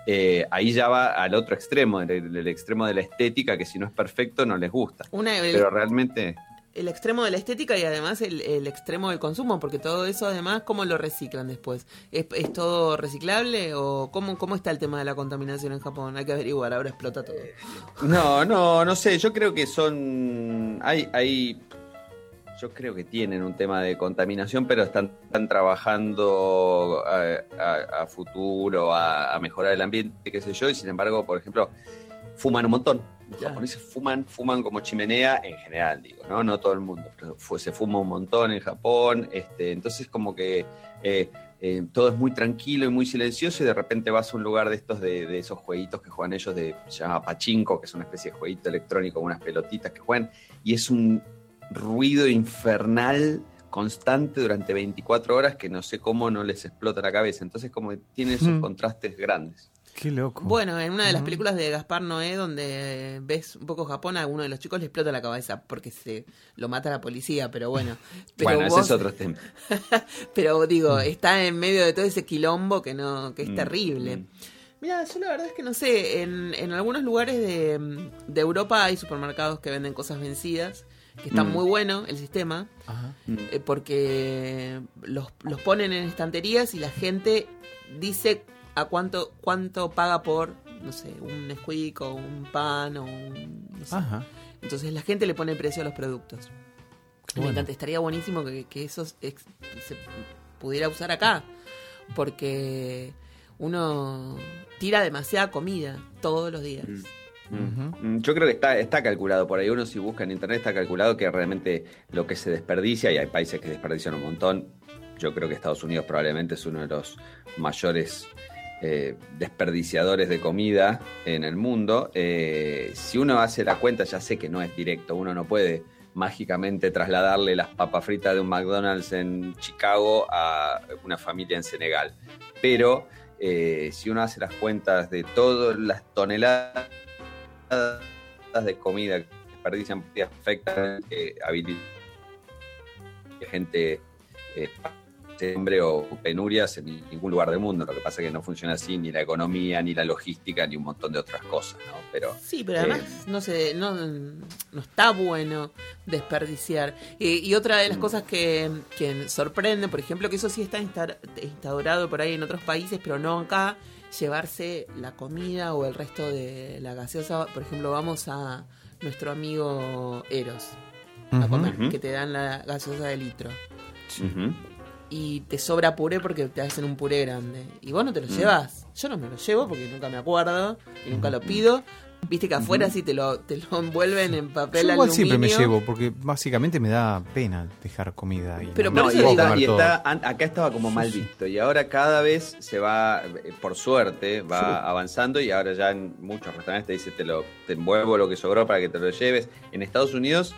eh, ahí ya va al otro extremo, del extremo de la estética, que si no es perfecto no les gusta. Una, el, Pero realmente... el extremo de la estética y además el, extremo del consumo, porque todo eso además, ¿cómo lo reciclan después? ¿Es, todo reciclable o cómo, cómo está el tema de la contaminación en Japón? Hay que averiguar, ahora explota todo. No, no, no sé, yo creo que son... Hay, hay... Yo creo que tienen un tema de contaminación, pero están, están trabajando a, a- futuro, a mejorar el ambiente, qué sé yo, y sin embargo, por ejemplo, fuman un montón. Los japoneses fuman, fuman como chimenea en general, digo, ¿no? No todo el mundo, pero se fuma un montón en Japón, este, entonces como que eh, eh, todo es muy tranquilo y muy silencioso y de repente vas a un lugar de estos, de, de esos jueguitos que juegan ellos, de, se llama Pachinko, que es una especie de jueguito electrónico unas pelotitas que juegan, y es un ruido infernal constante durante 24 horas que no sé cómo no les explota la cabeza. Entonces como tiene esos Mm. contrastes grandes. Qué loco. Bueno, en una de las películas de Gaspar Noé, donde ves un poco Japón, a uno de los chicos le explota la cabeza porque se lo mata la policía, pero bueno. Pero bueno, ese es otro tema. Pero digo, está en medio de todo ese quilombo que no, que es Mm, terrible. mm. Mira, yo la verdad es que no sé, en, en algunos lugares de, de Europa hay supermercados que venden cosas vencidas, que están Mm. muy bueno el sistema, Ajá. eh, porque los, los ponen en estanterías y la gente dice a cuánto, cuánto paga por, no sé, un Nesquik o un pan o un... no sé. Ajá. Entonces la gente le pone precio a los productos. Me encanta, estaría buenísimo que, que eso ex- se pudiera usar acá, porque uno tira demasiada comida todos los días. Mm. Mm, Yo creo que está, está calculado por ahí. Uno si busca en internet está calculado que realmente lo que se desperdicia, y hay países que desperdician un montón, yo creo que Estados Unidos probablemente es uno de los mayores eh, desperdiciadores de comida en el mundo. Eh, si uno hace la cuenta, ya sé que no es directo, uno no puede mágicamente trasladarle las papas fritas de un McDonald's en Chicago a una familia en Senegal. Pero eh, si uno hace las cuentas de todas las toneladas de comida que desperdician, afectan habilidades de gente hambre o penurias en ningún lugar del mundo. Lo que pasa es que no funciona así ni la economía, ni la logística, ni un montón de otras cosas, ¿no? Pero, Sí, pero además eh, no, se, no, no está bueno desperdiciar. Y, y otra de las Mm. cosas que, que sorprende, por ejemplo, que eso sí está insta- instaurado por ahí en otros países, pero no acá, llevarse la comida o el resto de la gaseosa. Por ejemplo, vamos a nuestro amigo Eros a comer, que te dan la gaseosa de litro. ujú. Y te sobra puré porque te hacen un puré grande. Y vos no te lo Mm. llevas. Yo no me lo llevo porque nunca me acuerdo y nunca lo pido. Viste que afuera sí te lo, te lo envuelven en papel Yo igual aluminio. siempre me llevo, porque básicamente me da pena dejar comida ahí. Pero No, por y, eso está- y está- acá estaba como mal visto y ahora cada vez se va, eh, por suerte, va avanzando y ahora ya en muchos restaurantes te dice te lo te envuelvo lo que sobró para que te lo lleves. En Estados Unidos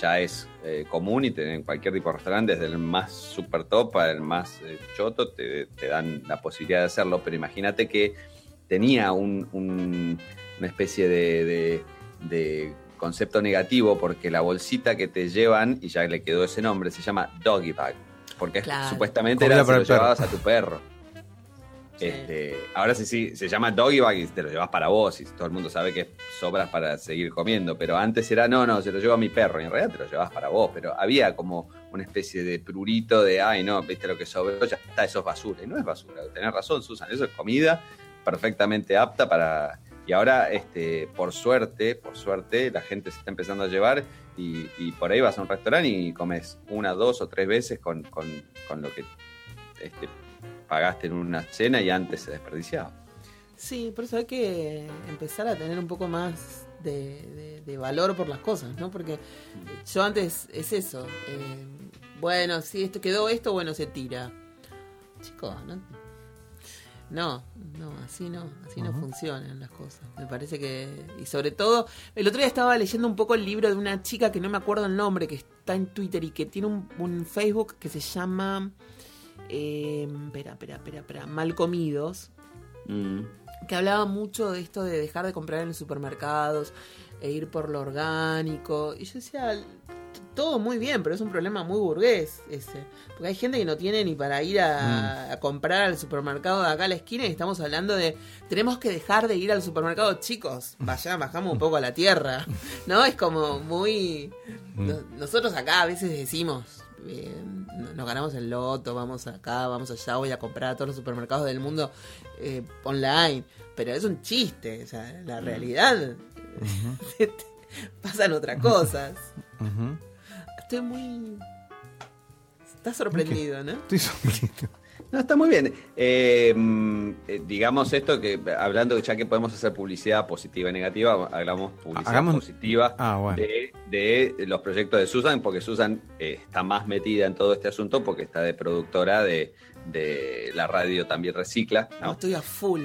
ya es eh, común y te- en cualquier tipo de restaurante, desde el más super top al más eh, choto, te, te dan la posibilidad de hacerlo. Pero imagínate que tenía un- un- una especie de, de- de concepto negativo porque la bolsita que te llevan, y ya le quedó ese nombre, se llama doggy bag. Porque Claro. supuestamente Comida era si para lo llevabas a tu perro. Este, ahora sí, sí, se llama doggy bag y te lo llevas para vos y todo el mundo sabe que sobras para seguir comiendo, pero antes era no, no, se lo llevo a mi perro y en realidad te lo llevas para vos, pero había como una especie de prurito de, ay no, viste lo que sobró, ya está, eso es basura, y no es basura, tenés razón Susan, eso es comida perfectamente apta para... Y ahora, este, por suerte, por suerte, la gente se está empezando a llevar y, y por ahí vas a un restaurante y comes una, dos o tres veces con, con, con lo que este, pagaste en una cena y antes se desperdiciaba. Sí, por eso hay que empezar a tener un poco más de, de- de valor por las cosas, ¿no? Porque yo antes es eso. eh, bueno, si esto quedó esto, bueno, se tira. Chicos, ¿no? No, no, así no, así no funcionan las cosas. Me parece que. Y sobre todo, el otro día estaba leyendo un poco el libro de una chica que no me acuerdo el nombre, que está en Twitter y que tiene un, un Facebook que se llama. Eh, espera, espera, espera, espera. Malcomidos Mm. que hablaba mucho de esto de dejar de comprar en los supermercados e ir por lo orgánico. Y yo decía, todo muy bien, pero es un problema muy burgués ese. Porque hay gente que no tiene ni para ir a, a comprar al supermercado de acá a la esquina y estamos hablando de, tenemos que dejar de ir al supermercado, chicos, vaya, bajamos un poco a la tierra. ¿No? Es como muy... no- nosotros acá a veces decimos... eh, no- nos ganamos el loto, vamos acá, vamos allá, voy a comprar a todos los supermercados del mundo eh, online. Pero es un chiste, o sea, la realidad pasan otras cosas. Estoy muy... Estás sorprendido, ¿no? Estoy sorprendido. No, está muy bien. Eh, mm, eh, digamos esto que hablando ya que podemos hacer publicidad positiva y negativa, hagamos publicidad Hagamos- positiva Ah, bueno. de, de los proyectos de Susan, porque Susan eh, está más metida en todo este asunto porque está de productora de, de la radio también recicla. No, ¿no? estoy a full.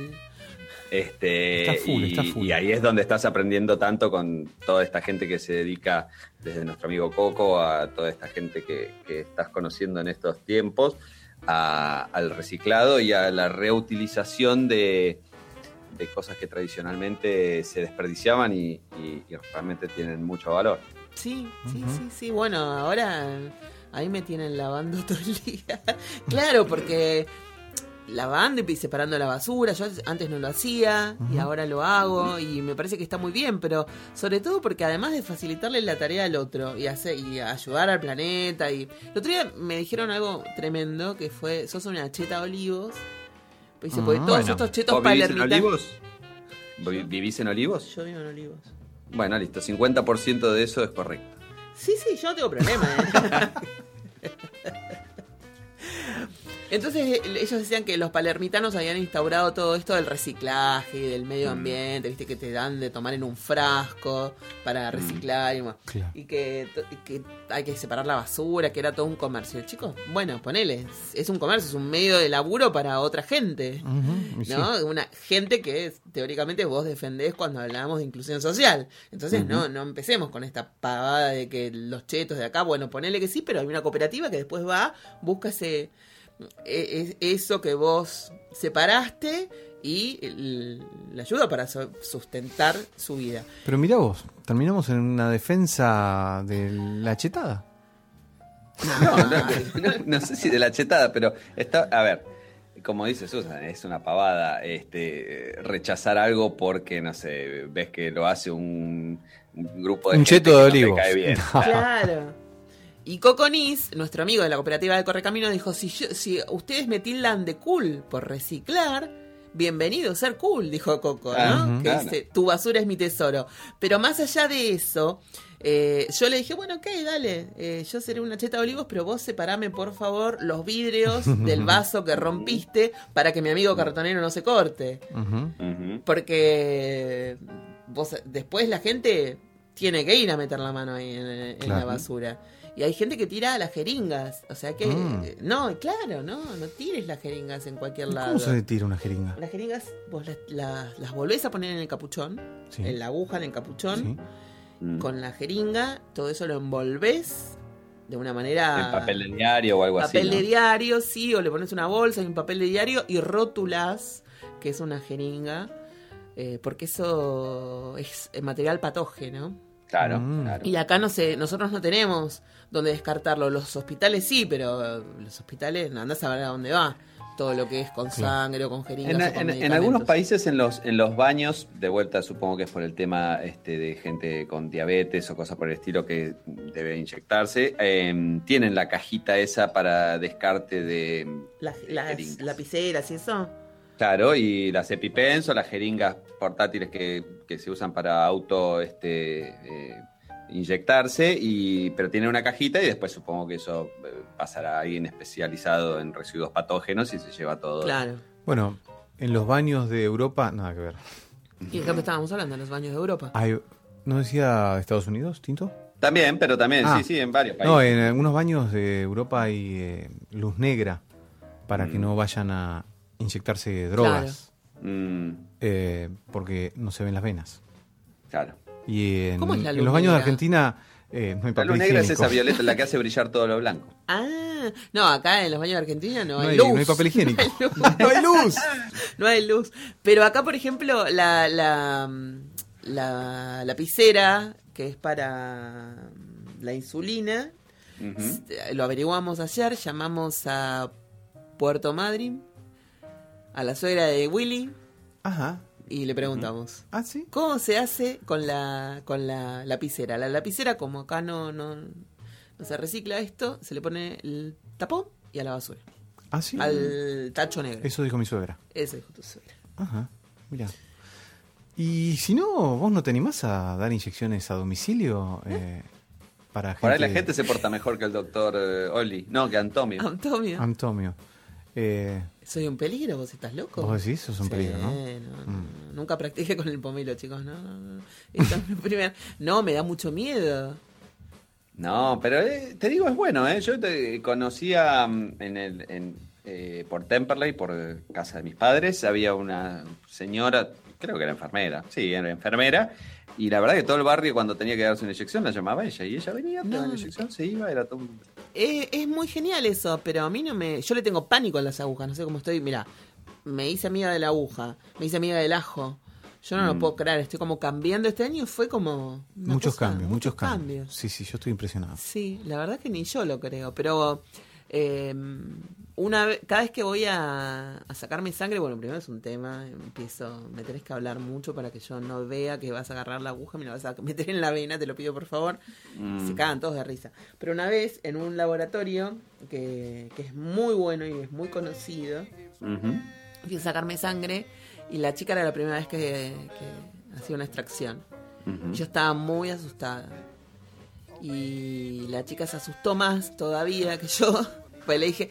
Este, Está full, y, está full. y ahí es donde estás aprendiendo tanto con toda esta gente que se dedica, desde nuestro amigo Coco a toda esta gente que, que estás conociendo en estos tiempos, a- al reciclado y a la reutilización de, de cosas que tradicionalmente se desperdiciaban y, y- y realmente tienen mucho valor. Sí, sí, sí, sí. Bueno, ahora ahí me tienen lavando todo el día. claro, porque lavando y separando la basura, yo antes no lo hacía y ahora lo hago y me parece que está muy bien, pero sobre todo porque además de facilitarle la tarea al otro y, hacer, y ayudar al planeta y... El otro día me dijeron algo tremendo que fue, sos una cheta olivos. Pues dice, porque Ah, todos bueno. estos chetos ¿Vos vivís en palermitas... Olivos? ¿Vi- ¿Vivís en Olivos? Yo vivo en olivos. Bueno, listo, 50% de eso es correcto. Sí, sí, yo no tengo problema. ¿eh? Entonces eh, ellos decían que los palermitanos habían instaurado todo esto del reciclaje y del medio Mm. ambiente, viste que te dan de tomar en un frasco para Mm. reciclar y, bueno, Claro. y que, hay que separar la basura, que era todo un comercio. Chicos, bueno, ponele, es- es un comercio, es un medio de laburo para otra gente. Sí. ¿no? Una gente que teóricamente vos defendés cuando hablamos de inclusión social. Entonces, no, no empecemos con esta pavada de que los chetos de acá, bueno, ponele que sí, pero hay una cooperativa que después va, busca ese e- e- eso que vos separaste y l- le ayuda para so- sustentar su vida. Pero mira vos, terminamos en una defensa de la chetada. No, no, no, no sé si de la chetada, pero está, a ver, como dice Susan, es una pavada este rechazar algo porque, no sé, ves que lo hace un, un grupo de Un gente cheto que de no te olivos. cae bien. Claro. Y Coconis, nuestro amigo de la cooperativa de Correcamino, dijo, si, yo- si ustedes me tildan de cool por reciclar, bienvenido a ser cool, dijo Coco, ¿no? Ah, que claro. dice, tu basura es mi tesoro. Pero más allá de eso, eh, yo le dije, bueno, ok, dale, eh, yo seré una cheta de olivos, pero vos separame, por favor, los vidrios del vaso que rompiste para que mi amigo cartonero no se corte. Porque vos, después la gente tiene que ir a meter la mano ahí en, en la basura. Y hay gente que tira las jeringas. O sea que. Mm. eh, No, claro, no. No tires las jeringas en cualquier lado. ¿Cómo se tira una jeringa? Las jeringas vos las, las- las volvés a poner en el capuchón. Sí. En la aguja, en el capuchón. Sí. Mm. Con la jeringa. Todo eso lo envolvés de una manera. En papel de diario o algo papel así. de ¿no? diario, sí, o le pones una bolsa y un papel de diario y rótulas, que es una jeringa, eh, porque eso es material patógeno. Claro, Mm. claro. Y acá no sé, nosotros no tenemos donde descartarlo. Los hospitales sí, pero eh, los hospitales no andás a ver a dónde va. Todo lo que es con sangre o con jeringas. En, o con en- en algunos países, en los, en los baños, de vuelta supongo que es por el tema este, de gente con diabetes o cosas por el estilo que debe inyectarse, eh, tienen la cajita esa para descarte de, Las, de las lapiceras y eso. Claro, y las EpiPens o las jeringas portátiles que, que se usan para auto este, eh, inyectarse, y, pero tiene una cajita y después supongo que eso eh, pasará a alguien especializado en residuos patógenos y se lleva todo. Claro. Bueno, en los baños de Europa, nada que ver. Y ejemplo estábamos hablando de los baños de Europa. ¿No decía Estados Unidos, Tinto? También, pero también, Ah. sí, sí, en varios países. No, en algunos baños de Europa hay eh, luz negra para que Mm. no vayan a inyectarse drogas. Mm, eh, porque no se ven las venas. claro. Y en, ¿Cómo es la en luz los baños de? Argentina eh, no hay La papel luz negra es higiénico. esa violeta la que hace brillar todo lo blanco. Ah, no, acá en los baños de Argentina no, No hay, hay- luz. no hay papel higiénico. No hay luz. ¡No hay luz! No hay luz. Pero acá, por ejemplo, la, la, la lapicera, que es para la insulina, Ujú. este, lo averiguamos ayer, llamamos a Puerto Madryn, a la suegra de Willy, Ajá. y le preguntamos. Ah, sí. ¿Cómo se hace con la, con la lapicera? La lapicera, como acá no, no, no se recicla esto, se le pone el tapón y a la basura. Ah, sí. Al tacho negro. Eso dijo mi suegra. Eso dijo tu suegra. Ajá. Mira. Y si no, vos no te animás a dar inyecciones a domicilio eh, para gente. Por ahí la gente se porta mejor que el doctor eh, Oli. No, que Antonio. Antonio, Antonio. Eh, soy un peligro, vos estás loco. vos decís, sos un Sí, peligro, ¿no? no, Mm. no, Nunca practiqué con el pomelo, chicos. No, no, no. Esta es mi primera- No, me da mucho miedo. No, pero eh, te digo, es bueno, ¿eh? Yo te conocía mm, en el, en, eh, por Temperley, por casa de mis padres, había una señora, creo que era enfermera, sí, era enfermera, y la verdad que todo el barrio cuando tenía que darse una inyección la llamaba ella, y ella venía, No. la inyección, se iba, era todo un... Eh, es muy genial eso, pero a mí no me. Yo le tengo pánico a las agujas, no sé cómo estoy. Mira, me hice amiga de la aguja, me hice amiga del ajo. Yo no lo Mm. puedo creer, estoy como cambiando este año. Fue como. Muchos cosa- cambios, muchos cambios. Sí, sí, yo estoy impresionado. Sí, la verdad que ni yo lo creo, pero eh, una vez, cada vez que voy a, a sacarme sangre, bueno, primero es un tema, empiezo, me tenés que hablar mucho para que yo no vea que vas a agarrar la aguja, me la vas a meter en la vena, te lo pido por favor, Mm. se cagan todos de risa. Pero una vez en un laboratorio que, que es muy bueno y es muy conocido, Ujú. fui a sacarme sangre y la chica era la primera vez que, que hacía una extracción. Yo estaba muy asustada. Y la chica se asustó más todavía que yo. Pues le dije,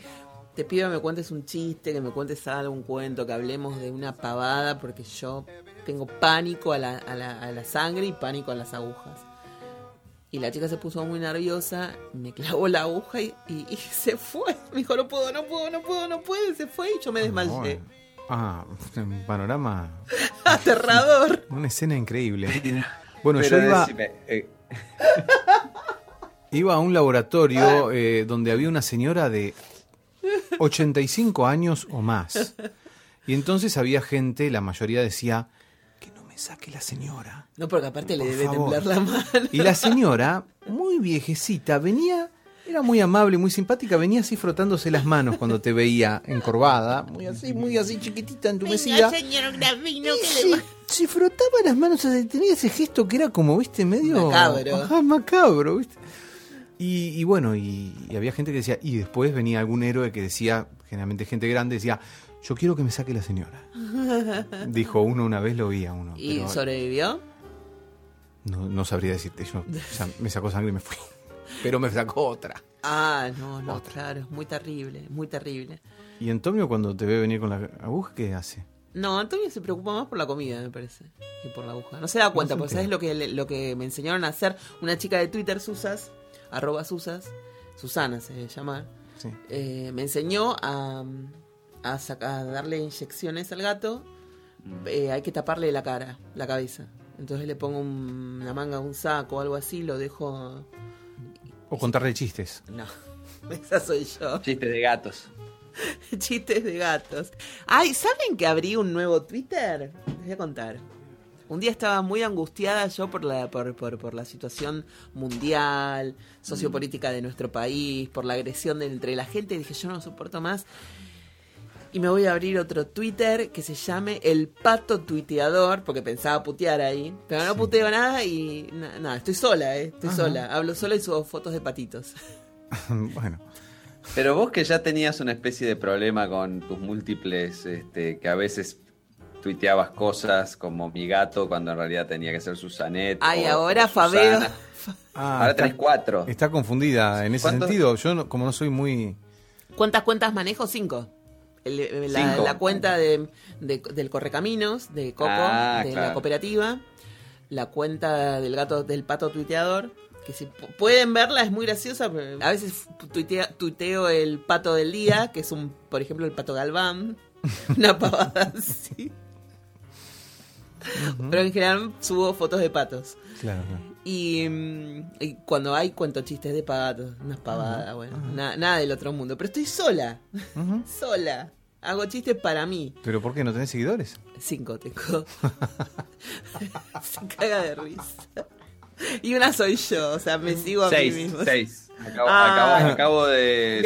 te pido que me cuentes un chiste, que me cuentes algo, un cuento, que hablemos de una pavada, porque yo tengo pánico a la, a la, a la sangre y pánico a las agujas. Y la chica se puso muy nerviosa, me clavó la aguja y, y- y se fue. Me dijo, no puedo, no puedo, no puedo, no puedo. y Se fue y yo me desmayé. Ah, un panorama, Aterrador. una escena increíble. Bueno, Pero yo iba, decime, eh, iba a un laboratorio eh, donde había una señora de 85 años o más. Y entonces había gente, la mayoría decía, que no me saque la señora. No, porque aparte le debe favor. temblar la mano. Y la señora, muy viejecita, venía, era muy amable, muy simpática, venía así frotándose las manos cuando te veía encorvada, muy así, muy así chiquitita, entumecida. señor Gravino, Y se, se frotaba las manos, o sea, tenía ese gesto que era como, viste, medio... Macabro. Ajá, macabro, viste. Y, y bueno, y, y había gente que decía, y después venía algún héroe que decía, generalmente gente grande, decía, yo quiero que me saque la señora. Dijo uno una vez, lo vi a uno. ¿Y pero sobrevivió? no, no sabría decirte, yo o sea, me sacó sangre y me fui. Pero me sacó otra. Ah, no, no, claro, es muy terrible, muy terrible. Y Antonio cuando te ve venir con la aguja, ¿qué hace? No, Antonio se preocupa más por la comida, me parece, que por la aguja. No se da cuenta, porque. ¿sabes lo que, lo que me enseñaron a hacer? Una chica de Twitter, Susas, arroba Susas, Susana se llama, Sí. eh, me enseñó a, a, saca- a darle inyecciones al gato. Eh, hay que taparle la cara, la cabeza. Entonces le pongo un- una manga, un saco o algo así, lo dejo... O contarle chistes. No, esa soy yo. chiste de gatos. Chistes de gatos. Ay, ¿saben que abrí un nuevo Twitter? Les voy a contar. Un día estaba muy angustiada yo por la, por, por, por la situación mundial, sociopolítica de nuestro país, por la agresión de entre la gente. Dije, yo no soporto más. Y me voy a abrir otro Twitter que se llame El Pato Tuiteador, porque pensaba putear ahí. Pero no Sí. puteo nada y na- nada, estoy sola, ¿eh? Estoy Ajá. sola. Hablo sola y subo fotos de patitos. bueno, Pero vos que ya tenías una especie de problema con tus múltiples, este, que a veces tuiteabas cosas como mi gato cuando en realidad tenía que ser Susanet. Ay, o- ahora o Fabero. Susana. Ah, Ahora tenés cuatro. está confundida en ese ¿Cuántos? sentido. Yo, no- como no soy muy. ¿Cuántas cuentas manejo? Cinco. El- eh, la, Cinco. la cuenta de, de- del Correcaminos, de Coco, Ah, de la cooperativa. La cuenta del gato del pato tuiteador. Que si pu- pueden verla, es muy graciosa. A veces tuitea- tuiteo el pato del día, que es un, por ejemplo, el pato Galván. Una pavada así. Pero en general subo fotos de patos. Claro. Y, mm, y cuando hay cuento chistes de patos, unas pavadas, bueno, na- nada del otro mundo. Pero estoy sola, sola. Hago chistes para mí. ¿Pero por qué no tenés seguidores? Cinco tengo. Se caga de risa. Y una soy yo, o sea, me sigo a Seis, mí mismo. seis. Acabo, Ah. acabo- acabo de.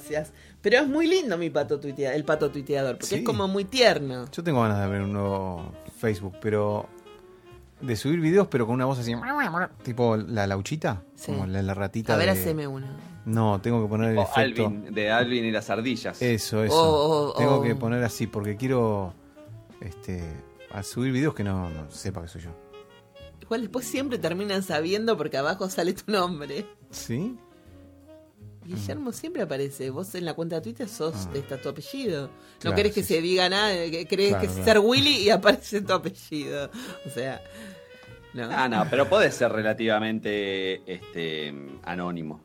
seguir. Pero es muy lindo mi pato tuitea, el pato tuiteador, porque Sí. es como muy tierno. Yo tengo ganas de abrir un nuevo Facebook, pero. De subir videos, pero con una voz así. Tipo la lauchita. Sí. Como la, la ratita. A ver, de- haceme uno. No, tengo que poner el O efecto. Alvin, de Alvin y las ardillas. Eso, eso. Oh, oh, tengo oh. que poner así porque quiero. Este. A subir videos que no, no sepa que soy yo. Igual después siempre terminan sabiendo porque abajo sale tu nombre. ¿Sí? Guillermo siempre aparece. Vos en la cuenta de Twitter sos, Ah. está tu apellido. No Claro, querés que sí, se sí. diga nada, que crees Claro, que es claro. ser Willy y aparece tu apellido. O sea, no. Ah, no, pero puede ser relativamente este, anónimo.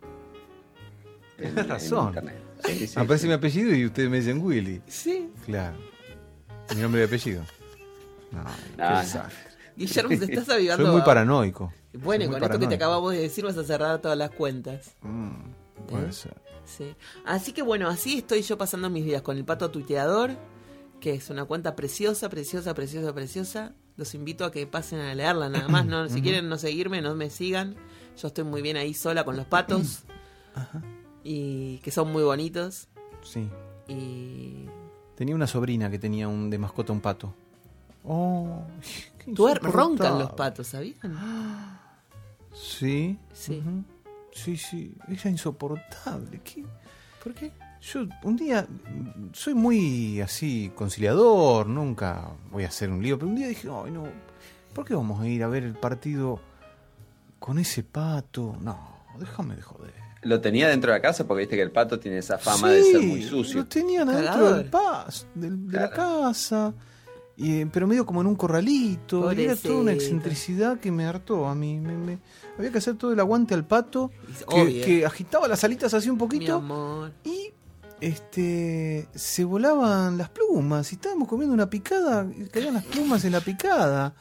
En razón. internet. Sí, sí, Aparece sí. mi apellido y ustedes me dicen Willy. Sí, Claro. Mi nombre y apellido. No, no. desastre. Guillermo, te estás avivando. Soy muy paranoico. Bueno, y Soy con esto que te acabamos de decir vas a cerrar todas las cuentas. Mm, puede ¿Eh? ser. Sí. Así que bueno, así estoy yo pasando mis días con el pato tuiteador, que es una cuenta preciosa, preciosa, preciosa, preciosa. Los invito a que pasen a leerla nada más. No, si quieren no seguirme, no me sigan. Yo estoy muy bien ahí sola con los patos. Y que son muy bonitos. Sí. Y. Tenía una sobrina que tenía un de mascota un pato. Oh, qué roncan los patos, ¿sabían? Sí. Sí. Sí, sí. Era insoportable. ¿Qué? ¿Por qué? Yo un día soy muy así conciliador, nunca voy a hacer un lío, pero un día dije, ay no, ¿por qué vamos a ir a ver el partido con ese pato? No, déjame de joder. Lo tenía dentro de la casa porque viste que el pato tiene esa fama de ser muy sucio. Lo tenían adentro Cagador. del pas, de la casa, y, eh, pero medio como en un corralito. y Era toda una excentricidad que me hartó a mí. me- me- había que hacer todo el aguante al pato, que, agitaba las alitas así un poquito y este se volaban las plumas. Y estábamos comiendo una picada y caían las plumas en la picada.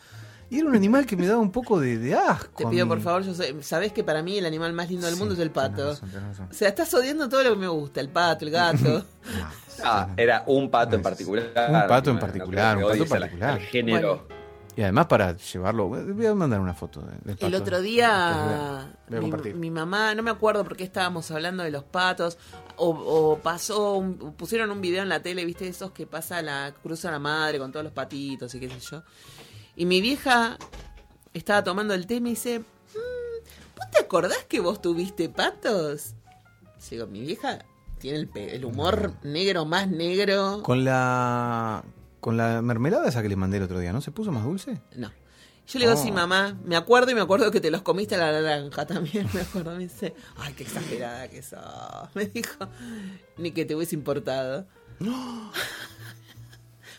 Y era un animal que me daba un poco de, de asco. Te pido por favor, yo sé, sabés que para mí el animal más lindo del Sí, mundo es el tenés pato. razón, tenés razón. O sea, estás odiando todo lo que me gusta, el pato, el gato. Ah, era un pato en particular. Un pato en no particular, un pato particular. al género. Y además para llevarlo, voy a mandar una foto de- del pato. El otro Voy día a- voy a mi, compartir. mi mamá, no me acuerdo por qué estábamos hablando de los patos, o, o pasó, un- pusieron un video en la tele, viste, esos que pasa la, cruza la madre con todos los patitos y qué sé yo. Y mi vieja estaba tomando el té y me dice, "Mm, ¿vos te acordás que vos tuviste patos? Digo, mi vieja tiene el, humor negro más negro. Con la con la mermelada esa que le mandé el otro día, ¿no se puso más dulce? No. Yo le digo, Oh. sí, mamá, me acuerdo y me acuerdo que te los comiste a la naranja también, me acuerdo. Me dice, ay, qué exagerada que sos. Me dijo, ni que te hubiese importado.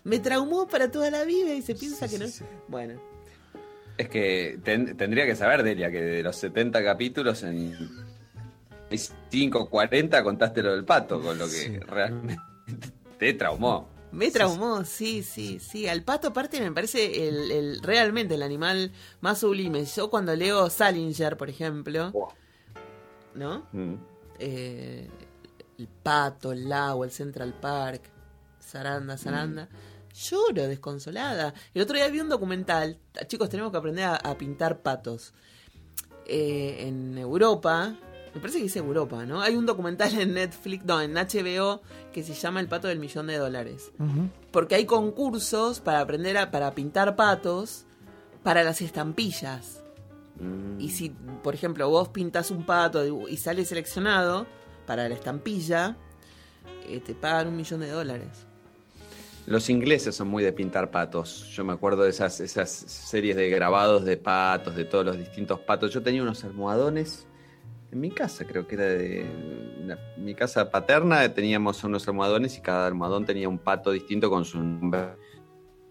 Me traumó para toda la vida y se piensa que no. Bueno, Es que ten- tendría que saber, Delia, que de los 70 capítulos en 5, 40 contaste lo del pato, con lo que Sí. realmente te traumó. me traumó, sí, sí, sí. Al pato, aparte, me parece el, el- realmente el animal más sublime. Yo cuando leo Salinger, por ejemplo, ¿no? Mm. eh, el pato, el lago, el Central Park, Saranda, Saranda. Lloro desconsolada. El otro día vi un documental. Chicos, tenemos que aprender a, a pintar patos. Eh, en Europa, me parece que dice Europa, ¿no? Hay un documental en Netflix, no, en HBO, que se llama El pato del millón de dólares. Porque hay concursos para aprender a para pintar patos para las estampillas. Mm. Y si, por ejemplo, vos pintas un pato y sale seleccionado para la estampilla, eh, te pagan un millón de dólares. Los ingleses son muy de pintar patos. Yo me acuerdo de esas, esas series de grabados de patos, de todos los distintos patos. Yo tenía unos almohadones en mi casa, creo que era de la- mi casa paterna. Teníamos unos almohadones y cada almohadón tenía un pato distinto con su nombre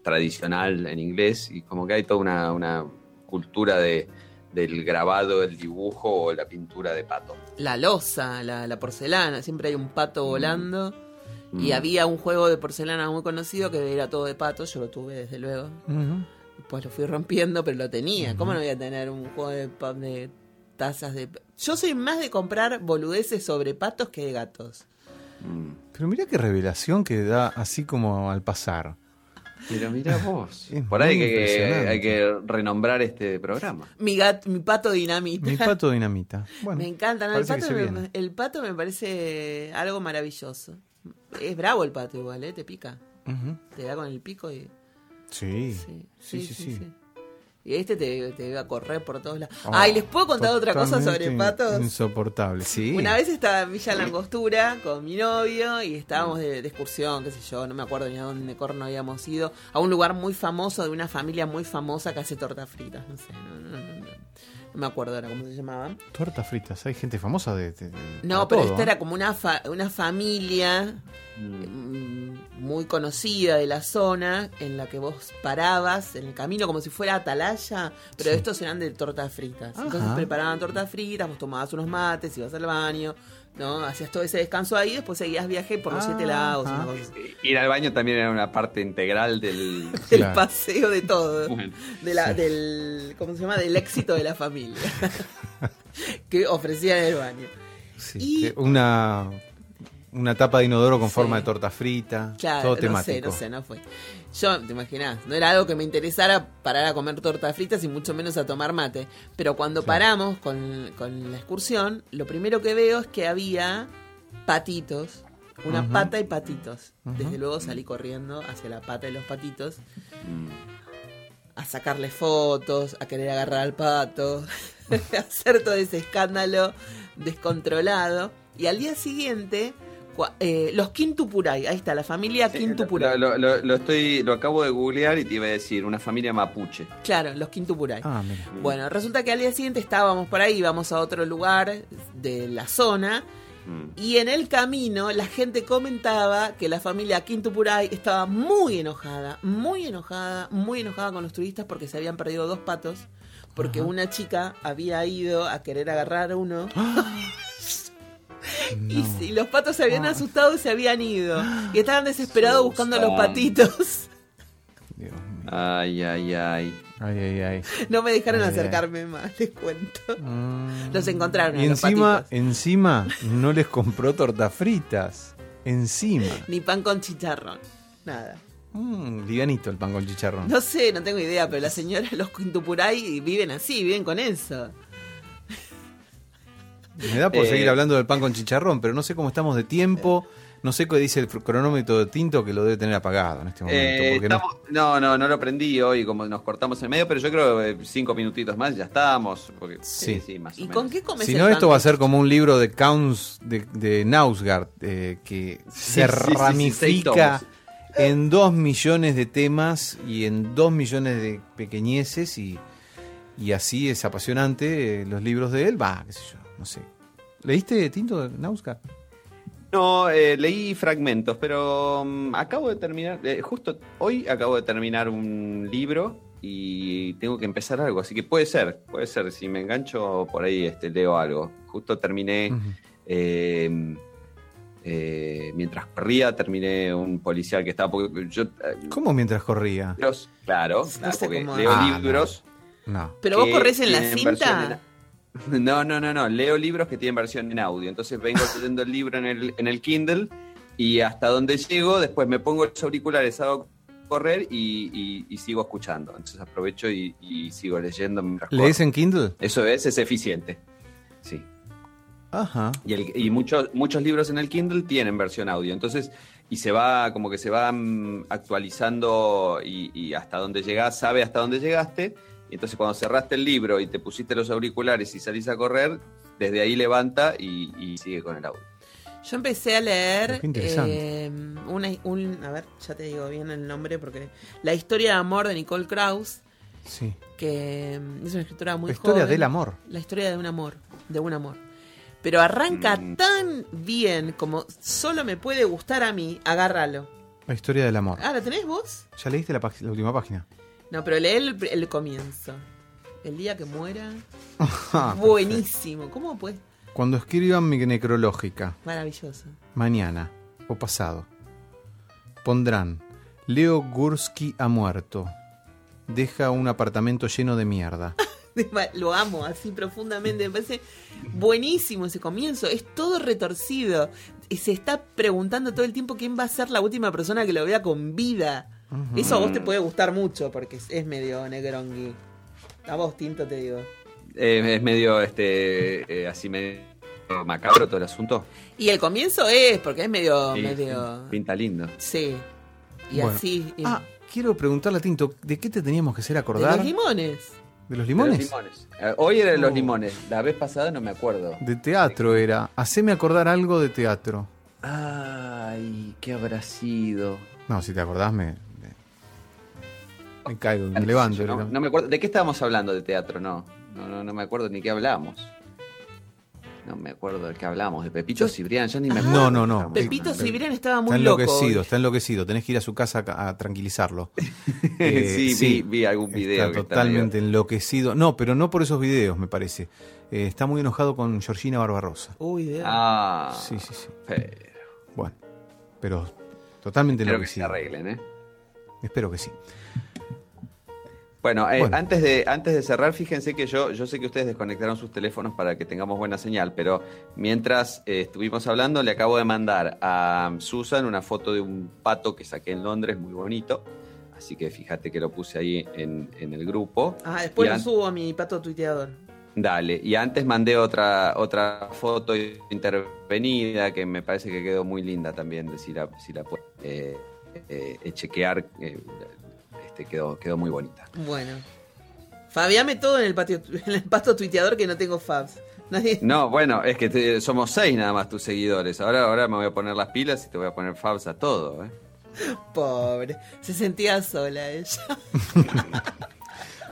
tradicional en inglés. Y como que hay toda una, una cultura de, del grabado, el dibujo o la pintura de pato. La losa, la, la porcelana, siempre hay un pato volando. Mm. había un juego de porcelana muy conocido que era todo de patos, yo lo tuve desde luego. Ujú. Después lo fui rompiendo, pero lo tenía. ¿Cómo no voy a tener un juego de, tazas de... Yo soy más de comprar boludeces sobre patos que de gatos. Mm. Pero mira qué revelación que da así como al pasar. Pero mira vos. Es Por ahí hay que, hay que renombrar este programa. Mi, gat, mi pato dinamita. Mi pato dinamita. Bueno, me encanta. ¿no? El, pato me, el pato me parece algo maravilloso. Es bravo el pato igual, ¿eh? Te pica. Te da con el pico y... Sí. Sí, Sí, sí, sí. Y este te, te va a correr por todos lados. Oh, Ay, ¿les puedo contar otra cosa sobre patos? Insoportable, sí. Una vez estaba en Villa Langostura con mi novio y estábamos de, de excursión, qué sé yo, no me acuerdo ni a dónde corno habíamos ido, a un lugar muy famoso de una familia muy famosa que hace tortas fritas, no sé, no, no, no, no, no me acuerdo ahora cómo se llamaba. Tortas fritas, hay gente famosa de. de- de- No, pero todo, esta ¿eh? era como una, fa- una familia mm, muy conocida de la zona en la que vos parabas en el camino como si fuera atalaya, pero Sí. estos eran de tortas fritas. Entonces preparaban tortas fritas, vos tomabas unos mates, ibas al baño, ¿no? Hacías todo ese descanso ahí, después seguías viaje por los siete lagos, cosa así. Ir al baño también era una parte integral del. Claro. paseo de todo. Bueno, de la, Sí. del, ¿cómo se llama? Del éxito de la familia. que ofrecían en el baño. Sí, Y- una, una tapa de inodoro con Sí. forma de torta frita. Claro, todo no temático. sé, no sé, no fue. Yo, te imaginas, no era algo que me interesara parar a comer tortas fritas y mucho menos a tomar mate. Pero cuando paramos con, con la excursión, lo primero que veo es que había patitos, una pata y patitos. Desde luego salí corriendo hacia la pata de los patitos a sacarle fotos, a querer agarrar al pato, a hacer todo ese escándalo descontrolado. Y al día siguiente, eh, los Quintupuray, ahí está, la familia Quintupuray. Lo, lo- lo estoy, lo acabo de googlear y te iba a decir, una familia mapuche. Claro, los Quintupuray. Ah, mira. Bueno, resulta que al día siguiente estábamos por ahí, íbamos a otro lugar de la zona. Mm. Y en el camino la gente comentaba que la familia Quintupuray estaba muy enojada, muy enojada, muy enojada con los turistas porque se habían perdido dos patos, porque una chica había ido a querer agarrar uno y, No. y los patos se habían asustado y se habían ido. Y estaban desesperados buscando a los patitos. Dios mío. Ay, ay, ay. Ay, ay, ay. No me dejaron Ay, ay. acercarme más, les cuento. Mm. Los encontraron Y los encima, patitos. encima, no les compró tortas fritas. Encima. Ni pan con chicharrón. Nada. Mm, livianito el pan con chicharrón. No sé, no tengo idea, pero las señoras, los Quintupuray, viven así, viven con eso. Me da por Eh, seguir hablando del pan con chicharrón, pero no sé cómo estamos de tiempo. No sé qué dice el cronómetro de tinto que lo debe tener apagado en este momento. Eh, no- no, no, no lo prendí hoy, como nos cortamos en medio, pero yo creo que cinco minutitos más ya estamos. Porque, Sí. más o ¿Y menos. con qué comes Si no, esto va a ser como un libro de Counts de, de Nausgard, eh, que Sí, se sí, sí, sí, ramifica en dos millones de temas y en dos millones de pequeñeces y, y así es apasionante eh, los libros de él. Va, qué sé yo, no sé. ¿Leíste Tinto de? No, eh, leí fragmentos, pero mm, acabo de terminar, eh, justo hoy acabo de terminar un libro y tengo que empezar algo, así que puede ser, puede ser, si me engancho por ahí este, leo algo. Justo terminé, Ujú. eh, eh, mientras corría, terminé un policial que estaba, porque yo... eh, ¿Cómo mientras corría? libros, claro, No porque leo Ah, libros... No. ¿Pero vos corres en la cinta? No, no, no, no. Leo libros que tienen versión en audio. Entonces vengo leyendo el libro en el, en el Kindle y hasta donde llego, después me pongo los auriculares, hago correr y, y- y sigo escuchando. Entonces aprovecho y, y sigo leyendo. ¿Lees en Kindle? Eso es, es eficiente. Sí. Ajá. Y, el- y muchos, muchos libros en el Kindle tienen versión audio. Entonces, y se va, como que se va actualizando y, y hasta donde llegás, sabe hasta dónde llegaste. Y entonces cuando cerraste el libro y te pusiste los auriculares y salís a correr, desde ahí levanta y, y sigue con el audio. Yo empecé a leer Qué interesante. eh, una, un, a ver, ya te digo bien el nombre porque la historia de amor de Nicole Krauss, Sí. que mm, es una escritora muy La historia joven. del amor. La historia de un amor, de un amor. Pero arranca Mm. tan bien como solo me puede gustar a mí, agárralo. La historia del amor. Ah, ¿la tenés vos? ¿Ya leíste la, la última página? No, pero lee el, el comienzo. El día que muera. Ah, Buenísimo. ¿Cómo pues? Cuando escriban mi necrológica, Maravilloso. mañana o pasado, pondrán Leo Gursky ha muerto. Deja un apartamento lleno de mierda. Lo amo así profundamente. Me parece buenísimo ese comienzo. Es todo retorcido. Y se está preguntando todo el tiempo quién va a ser la última persona que lo vea con vida. Eso a vos te puede gustar mucho porque es, es medio negrongui. A vos, Tinto, te digo. Eh, es medio este eh, así medio macabro todo el asunto. Y el comienzo es, porque es medio. Sí, medio Pinta lindo. sí. Y Bueno. así. y- Ah, quiero preguntarle a Tinto, ¿de qué te teníamos que hacer de acordar? los limones. ¿De los De limones? los limones. Eh, Hoy era de los Oh. limones. La vez pasada no me acuerdo. De teatro era. Haceme acordar algo de teatro. Ay, ¿qué habrá sido? No, si te acordás me... Me, caigo, me levanto. no, no me acuerdo. ¿De qué estábamos hablando de teatro? No. No, no, no me acuerdo ni qué hablamos. No me acuerdo de qué hablamos. De Pepito Cibrián. Ya ni me acuerdo. No, no, no. Pepito. Cibrián estaba Está muy loco. enloquecido, hoy. está enloquecido. Tenés que ir a su casa a, a tranquilizarlo. Eh, sí, vi, vi algún video. Está que totalmente enloquecido. No, pero no por esos videos, me parece. Eh, está muy enojado con Georgina Barbarosa. Uy, Dios. Ah, Sí, sí, sí. pero Bueno, pero totalmente espero que se enloquecido. arreglen, ¿eh? Espero que sí. Bueno, eh, Bueno. Antes, de, antes de cerrar, fíjense que yo, yo sé que ustedes desconectaron sus teléfonos para que tengamos buena señal, pero mientras eh, estuvimos hablando, le acabo de mandar a Susan una foto de un pato que saqué en Londres, muy bonito. Así que fíjate que lo puse ahí en, en el grupo. Ah, después lo subo a mi pato tuiteador. Dale, y antes mandé otra, otra foto intervenida que me parece que quedó muy linda también, de si la, si la puedo eh, eh, eh, chequear, eh, este, quedó, quedó muy bonita. Bueno. Fabiame todo en el patio, en el pato tuiteador que no tengo fabs. Nadie... No, bueno, es que te- somos seis nada más tus seguidores. Ahora, ahora me voy a poner las pilas y te voy a poner fabs a todo. ¿eh? Pobre. Se sentía sola ella.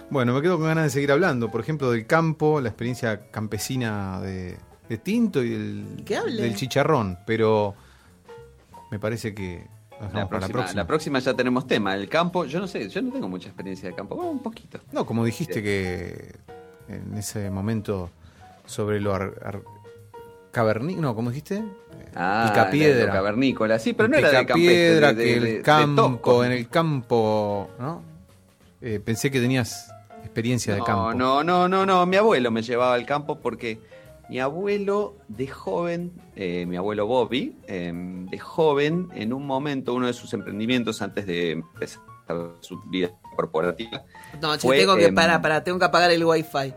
Bueno, me quedo con ganas de seguir hablando, por ejemplo, del campo, la experiencia campesina de, de Tinto y del, del chicharrón, pero me parece que La próxima, la próxima. la próxima ya tenemos tema. El campo, yo no sé, yo no tengo mucha experiencia de campo. Bueno, un poquito. No, como dijiste que en ese momento sobre lo ar, ar- caverní, no, ¿cómo dijiste? Ah, Picapiedra. cavernícola. Sí, pero El no era de de- que el de campo, en el campo, ¿no? Eh, pensé que tenías experiencia de No, campo. no, no, no, no. Mi abuelo me llevaba al campo porque mi abuelo de joven, eh, mi abuelo Bobby, eh, de joven, en un momento, uno de sus emprendimientos antes de empezar su vida corporativa, No, Fue, tengo que em, parar, para, tengo que apagar el wifi.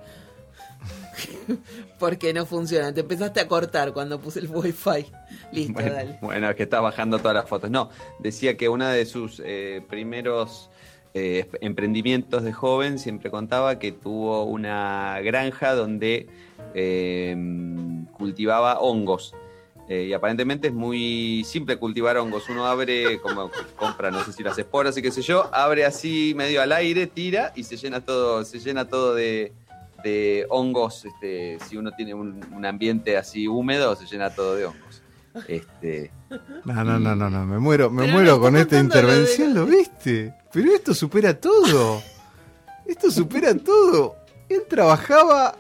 Porque no funciona. Te empezaste a cortar cuando puse el wifi. Listo, Bueno, dale. bueno, es que está bajando todas las fotos. No, decía que uno de sus eh, primeros eh, emprendimientos de joven siempre contaba que tuvo una granja donde eh, cultivaba hongos. Eh, y aparentemente es muy simple cultivar hongos. Uno abre, como compra, no sé si las esporas y qué sé yo, abre así medio al aire, tira y se llena todo, se llena todo de, de hongos. Este, si uno tiene un, un ambiente así húmedo, se llena todo de hongos. Este, No, no, no, no, no, me muero, me Pero muero con esta contando lo de- intervención, ¿lo viste? Pero esto supera todo. Esto supera todo. Él trabajaba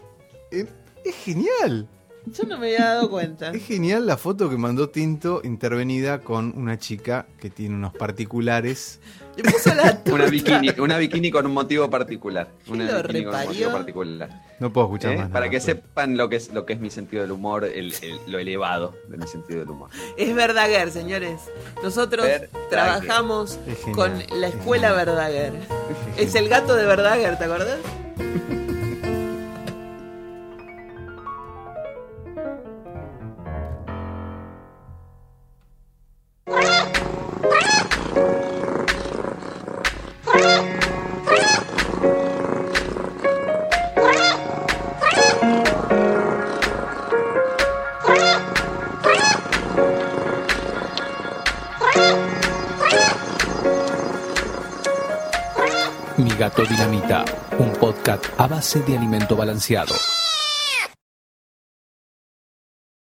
Es genial. Yo no me había dado cuenta. Es genial la foto que mandó Tinto intervenida con una chica que tiene unos particulares. Le puso la una bikini, una bikini con un motivo particular. Una lo bikini con un motivo particular. No puedo escuchar ¿eh? más. Para que pero- sepan lo que es lo que es mi sentido del humor, el- el- lo elevado de mi sentido del humor. Es Verdaguer, señores. Nosotros Verdaguer. trabajamos Es genial, con la es escuela genial. Verdaguer. Es Es el gato de Verdaguer, ¿te acordás? Mi gato dinamita, un podcast a base de alimento balanceado.